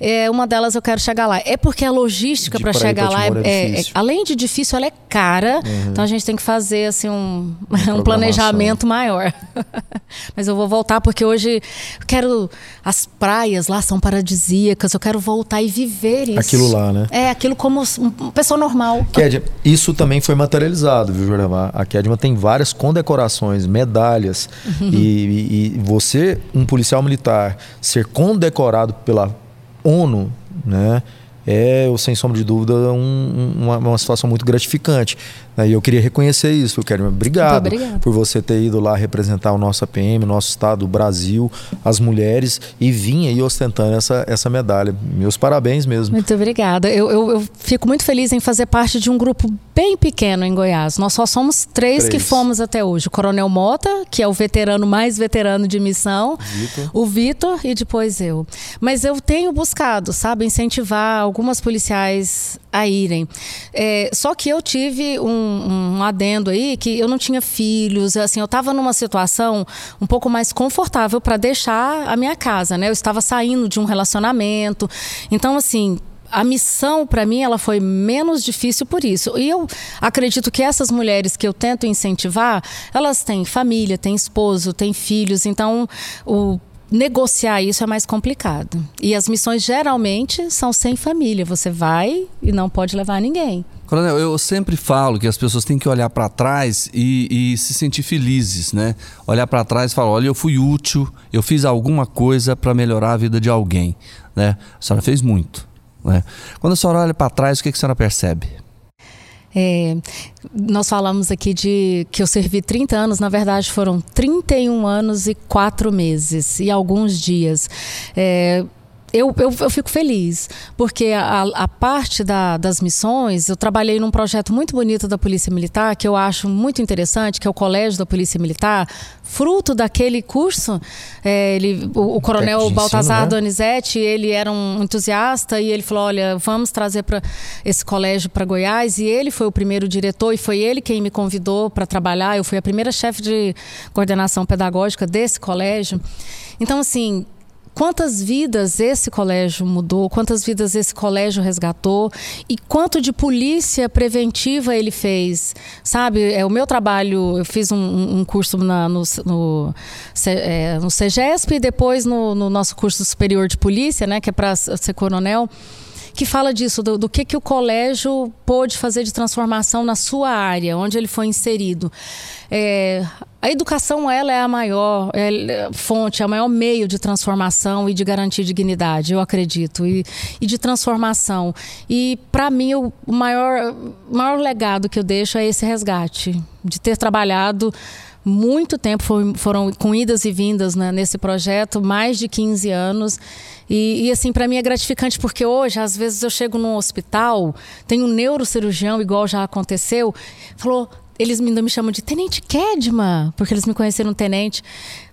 É, uma delas eu quero chegar lá. É porque a logística para chegar lá é, é, é, além de difícil, ela é cara. Uhum. Então a gente tem que fazer assim um, um planejamento maior. Mas eu vou voltar porque hoje eu quero as praias lá são paradisíacas. Eu quero voltar e viver isso. Aquilo lá, né? É aquilo como uma pessoa normal. Kedma, isso também foi materializado, viu, Joramar? A Kedma tem várias condecorações, medalhas uhum. e, e, e você, um policial militar, ser condecorado pela ONU, né? É, sem sombra de dúvida, um, uma, uma, situação muito gratificante. Né? E eu queria reconhecer isso, eu quero obrigado por você ter ido lá representar o nosso APM, o nosso estado, o Brasil, as mulheres e vir aí ostentando essa, essa medalha. Meus parabéns mesmo. Muito obrigada. Eu, eu, eu, fico muito feliz em fazer parte de um grupo bem pequeno em Goiás. Nós só somos três, três. que fomos até hoje. O Coronel Mota, que é o veterano mais veterano de missão, Victor. o Vitor e depois eu. Mas eu tenho buscado, sabe, incentivar algumas policiais a irem. É, só que eu tive um, um, adendo aí que eu não tinha filhos, assim, eu estava numa situação um pouco mais confortável para deixar a minha casa, né? Eu estava saindo de um relacionamento, então assim a missão para mim ela foi menos difícil por isso. E eu acredito que essas mulheres que eu tento incentivar, elas têm família, têm esposo, têm filhos, então o negociar isso é mais complicado. E as missões geralmente são sem família. Você vai e não pode levar ninguém. Coronel, eu sempre falo que as pessoas têm que olhar para trás e, e, se sentir felizes, né? Olhar para trás e falar: olha, eu fui útil, eu fiz alguma coisa para melhorar a vida de alguém, né? A senhora fez muito, né? Quando a senhora olha para trás, o que, que a senhora percebe? É, nós falamos aqui de que eu servi 30 anos, na verdade foram 31 anos e 4 meses e alguns dias. É, eu, eu, eu, fico feliz, porque a, a parte da, das missões, eu trabalhei num projeto muito bonito da Polícia Militar, que eu acho muito interessante, que é o Colégio da Polícia Militar, fruto daquele curso. É, ele, o, o coronel Baltazar né? Donizete, ele era um entusiasta e ele falou: olha, vamos trazer para esse colégio para Goiás. E ele foi o primeiro diretor e foi ele quem me convidou para trabalhar. Eu fui a primeira chefe de coordenação pedagógica desse colégio. Então, assim, quantas vidas esse colégio mudou, quantas vidas esse colégio resgatou e quanto de polícia preventiva ele fez. Sabe, é o meu trabalho, eu fiz um, um curso na, no, no, é, no CEGESP e depois no, no nosso curso superior de polícia, né, que é para ser coronel que fala disso, do, do que, que o colégio pôde fazer de transformação na sua área, onde ele foi inserido. É, a educação ela é a maior é, fonte, é o maior meio de transformação e de garantir dignidade, eu acredito, e, e de transformação. E para mim o maior, maior legado que eu deixo é esse resgate, de ter trabalhado muito tempo, foi, foram com idas e vindas né, nesse projeto, mais de 15 anos. E, e assim, para mim é gratificante porque hoje, às vezes, eu chego num hospital, tem um neurocirurgião, igual já aconteceu, falou: eles ainda me chamam de Tenente Kedma, porque eles me conheceram tenente.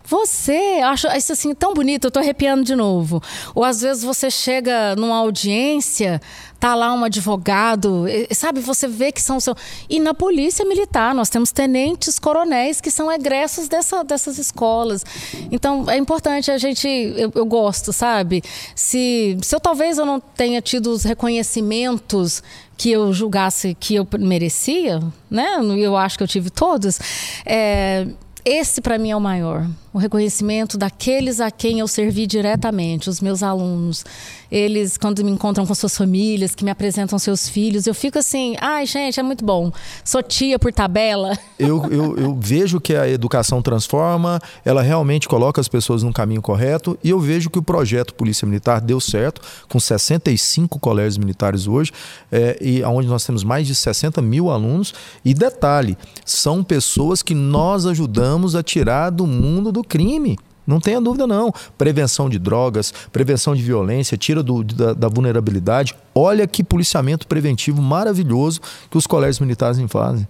Você, acho isso assim tão bonito, eu tô arrepiando de novo. Ou às vezes você chega numa audiência, tá lá um advogado, sabe, você vê que são seu... E na polícia militar, nós temos tenentes coronéis que são egressos dessa, dessas escolas. Então, é importante a gente, eu, eu gosto, sabe? Se, se eu talvez eu não tenha tido os reconhecimentos que eu julgasse que eu merecia, né? Eu acho que eu tive todos. É, esse para mim é o maior o reconhecimento daqueles a quem eu servi diretamente, os meus alunos. Eles, quando me encontram com suas famílias, que me apresentam seus filhos, eu fico assim, ai, gente, é muito bom. Sou tia por tabela. Eu, eu, eu vejo que a educação transforma, ela realmente coloca as pessoas no caminho correto, e eu vejo que o projeto Polícia Militar deu certo, com 65 colégios militares hoje, é, e onde nós temos mais de 60 mil alunos. E detalhe, são pessoas que nós ajudamos a tirar do mundo do do crime. Não tenha dúvida, não. Prevenção de drogas, prevenção de violência, tira do, da, da, vulnerabilidade. Olha que policiamento preventivo maravilhoso que os colégios militares fazem.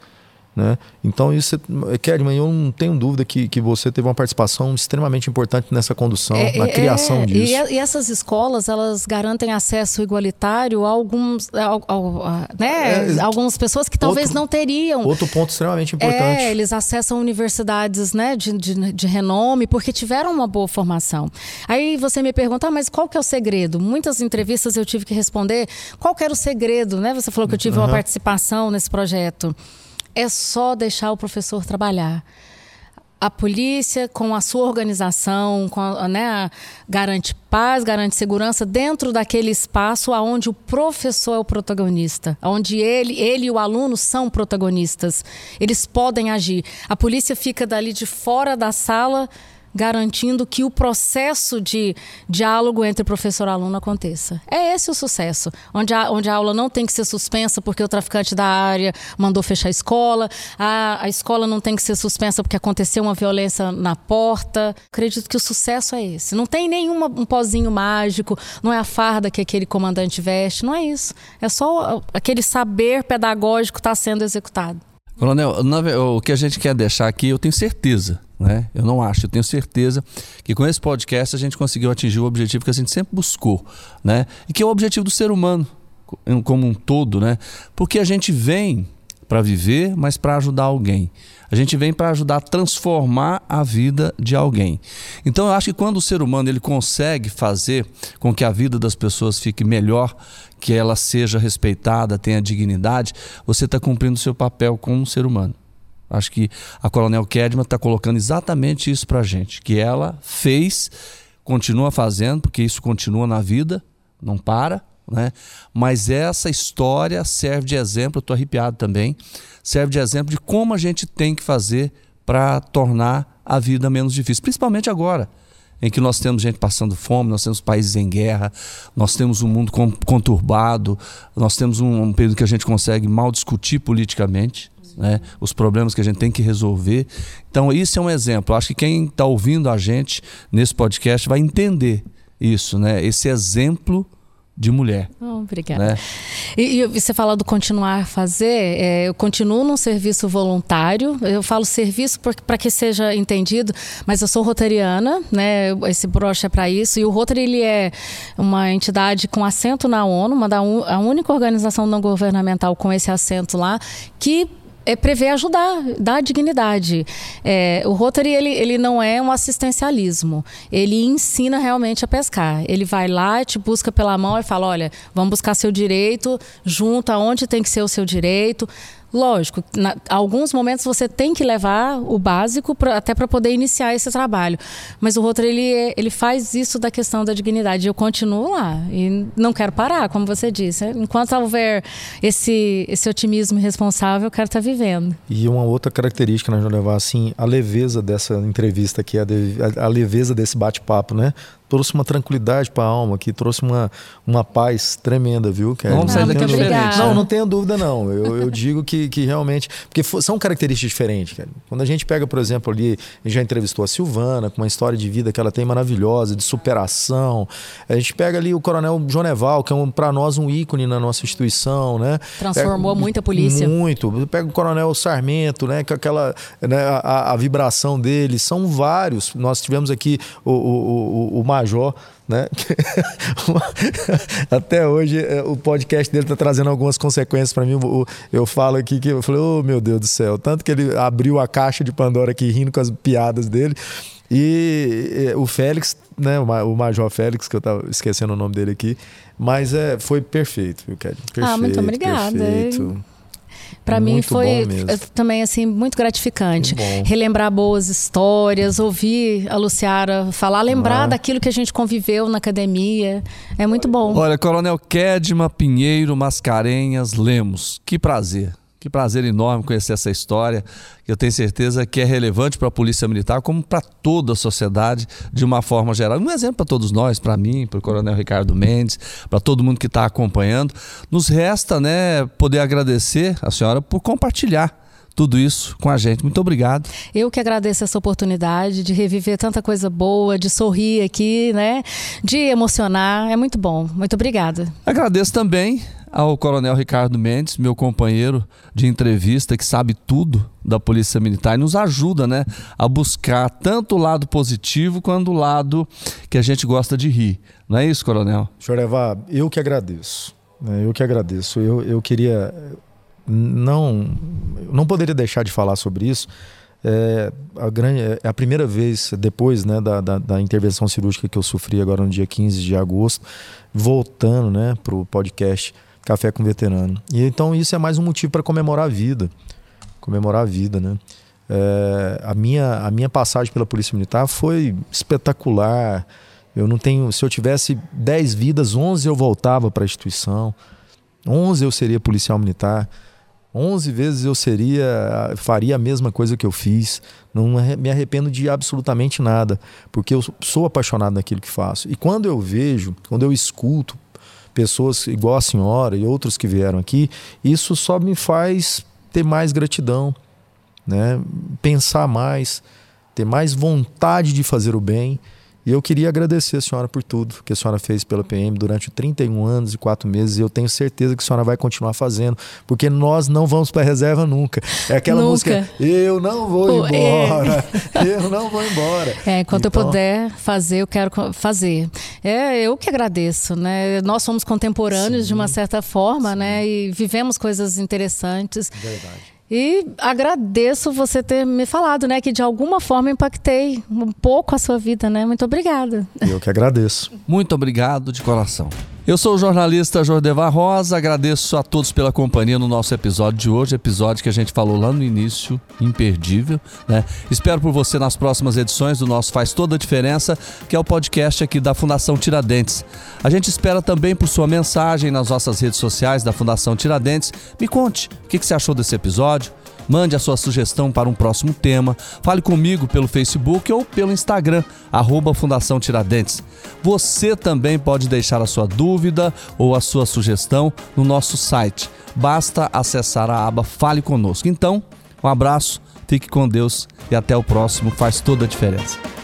Né? Então, isso, Kedman, eu não tenho dúvida que, que você teve uma participação extremamente importante nessa condução, é, na é, criação é, disso. E, e, essas escolas, elas garantem acesso igualitário a alguns, a, a, né? É, algumas pessoas que talvez outro, não teriam. Outro ponto extremamente importante. É, eles acessam universidades né, de, de, de, renome porque tiveram uma boa formação. Aí você me pergunta, ah, mas qual que é o segredo? Muitas entrevistas eu tive que responder qual que era o segredo, né? Você falou que eu tive uhum. uma participação nesse projeto é só deixar o professor trabalhar. A polícia, com a sua organização, com a, né, garante paz, garante segurança dentro daquele espaço onde o professor é o protagonista, onde ele, ele e o aluno são protagonistas. Eles podem agir. A polícia fica dali de fora da sala garantindo que o processo de diálogo entre professor e aluno aconteça. É esse o sucesso, onde a, onde a aula não tem que ser suspensa porque o traficante da área mandou fechar a escola, a, a escola não tem que ser suspensa porque aconteceu uma violência na porta. Acredito que o sucesso é esse. Não tem nenhum um pozinho mágico, não é a farda que aquele comandante veste, não é isso. É só aquele saber pedagógico está sendo executado. Coronel, o que a gente quer deixar aqui, eu tenho certeza, né? Eu não acho, eu tenho certeza que com esse podcast a gente conseguiu atingir o objetivo que a gente sempre buscou, né? E que é o objetivo do ser humano como um todo, né? Porque a gente vem para viver, mas para ajudar alguém. A gente vem para ajudar a transformar a vida de alguém. Então eu acho que quando o ser humano ele consegue fazer com que a vida das pessoas fique melhor, que ela seja respeitada, tenha dignidade, você está cumprindo o seu papel como ser humano. Acho que a Coronel Kedman está colocando exatamente isso para a gente, que ela fez, continua fazendo, porque isso continua na vida, não para, né? Mas essa história serve de exemplo, estou arrepiado também, serve de exemplo de como a gente tem que fazer para tornar a vida menos difícil, principalmente agora em que nós temos gente passando fome, nós temos países em guerra, nós temos um mundo conturbado, nós temos um, um período que a gente consegue mal discutir politicamente. Né, os problemas que a gente tem que resolver. Então, isso é um exemplo. Acho que quem está ouvindo a gente nesse podcast vai entender isso, né? Esse exemplo de mulher. Oh, obrigada. Né? E, e, você fala do continuar a fazer, é, eu continuo num serviço voluntário, eu falo serviço para que seja entendido, mas eu sou rotariana, né? esse broche é para isso, e o Rotary ele é uma entidade com assento na ONU, uma da, a única organização não governamental com esse assento lá, que é prever ajudar, dar dignidade. É, o Rotary ele, ele não é um assistencialismo, ele ensina realmente a pescar. Ele vai lá, te busca pela mão e fala: olha, vamos buscar seu direito, junto aonde tem que ser o seu direito Lógico, na, alguns momentos você tem que levar o básico pra, até para poder iniciar esse trabalho. Mas o outro ele, ele faz isso da questão da dignidade. Eu continuo lá e não quero parar, como você disse. Enquanto houver esse, esse otimismo responsável, eu quero estar tá vivendo. E uma outra característica, nós vamos levar assim, a leveza dessa entrevista aqui, a, de, a, a leveza desse bate-papo, né? Trouxe uma tranquilidade para a alma, que trouxe uma, uma paz tremenda, viu? Que Vamos sair daqui diferente. Não, não tenha dúvida, não. Eu, eu digo que, que realmente. Porque são características diferentes, cara. Quando a gente pega, por exemplo, ali, a gente já entrevistou a Silvana, com uma história de vida que ela tem maravilhosa, de superação. A gente pega ali o Coronel Joneval, que é um, para nós um ícone na nossa instituição, né? Transformou pega, muito a polícia. Muito. Pega o Coronel Sarmento, né? Com aquela. Né, a, a vibração dele. São vários. Nós tivemos aqui o, o, o, o Major, né? Até hoje é, o podcast dele está trazendo algumas consequências para mim. Eu falo aqui que eu falei, oh meu Deus do céu, tanto que ele abriu a caixa de Pandora aqui rindo com as piadas dele. E o Félix, né, o Major Félix, que eu estava esquecendo o nome dele aqui, mas é, foi perfeito, viu, Kelly? Perfeito, ah, muito obrigada. Perfeito. Para mim foi também assim muito gratificante muito relembrar boas histórias, ouvir a Luciara falar, lembrar ah. daquilo que a gente conviveu na academia. É muito bom. Olha, Coronel Kedma Pinheiro Mascarenhas Lemos, que prazer. Que prazer enorme conhecer essa história, que eu tenho certeza que é relevante para a Polícia Militar, como para toda a sociedade, de uma forma geral. Um exemplo para todos nós, para mim, para o Coronel Ricardo Mendes, para todo mundo que está acompanhando. Nos resta né, poder agradecer a senhora por compartilhar tudo isso com a gente. Muito obrigado. Eu que agradeço essa oportunidade de reviver tanta coisa boa, de sorrir aqui, né? De emocionar. É muito bom. Muito obrigada. Agradeço também ao Coronel Ricardo Mendes, meu companheiro de entrevista, que sabe tudo da Polícia Militar e nos ajuda né, a buscar tanto o lado positivo quanto o lado que a gente gosta de rir. Não é isso, Coronel? Senhor eu que agradeço. Né, eu que agradeço. Eu, eu queria. Não, não poderia deixar de falar sobre isso. É a, grande, é a primeira vez depois né, da, da, da, intervenção cirúrgica que eu sofri agora no dia 15 de agosto, voltando né, para o podcast Café com Veterano. E então isso é mais um motivo para comemorar a vida. Comemorar a vida, né? É, a, minha, a minha passagem pela Polícia Militar foi espetacular. Eu não tenho. Se eu tivesse 10 vidas, 11 eu voltava para a instituição. 11 eu seria policial militar. 11 vezes eu seria faria a mesma coisa que eu fiz. Não me arrependo de absolutamente nada, porque eu sou apaixonado naquilo que faço. E quando eu vejo, quando eu escuto pessoas igual a senhora e outros que vieram aqui, isso só me faz ter mais gratidão, né? pensar mais, ter mais vontade de fazer o bem e eu queria agradecer a senhora por tudo que a senhora fez pela PM durante 31 anos e 4 meses. E eu tenho certeza que a senhora vai continuar fazendo, porque nós não vamos para reserva nunca. É aquela nunca. música Eu não vou é. embora. É. Eu não vou embora. É, enquanto então... eu puder fazer, eu quero fazer. É, eu que agradeço, né? Nós somos contemporâneos Sim. de uma certa forma, Sim. né? E vivemos coisas interessantes. Verdade. E agradeço você ter me falado, né, que de alguma forma impactei um pouco a sua vida, né? Muito obrigada. Eu que agradeço. Muito obrigado de coração. Eu sou o jornalista Jordevar Rosa, agradeço a todos pela companhia no nosso episódio de hoje, episódio que a gente falou lá no início, imperdível, né? Espero por você nas próximas edições do nosso Faz Toda a Diferença, que é o podcast aqui da Fundação Tiradentes. A gente espera também por sua mensagem nas nossas redes sociais da Fundação Tiradentes. Me conte o que você achou desse episódio, Mande a sua sugestão para um próximo tema. Fale comigo pelo Facebook ou pelo Instagram, arroba Fundação Tiradentes. Você também pode deixar a sua dúvida ou a sua sugestão no nosso site. Basta acessar a aba Fale Conosco. Então, um abraço, fique com Deus e até o próximo. Faz toda a diferença.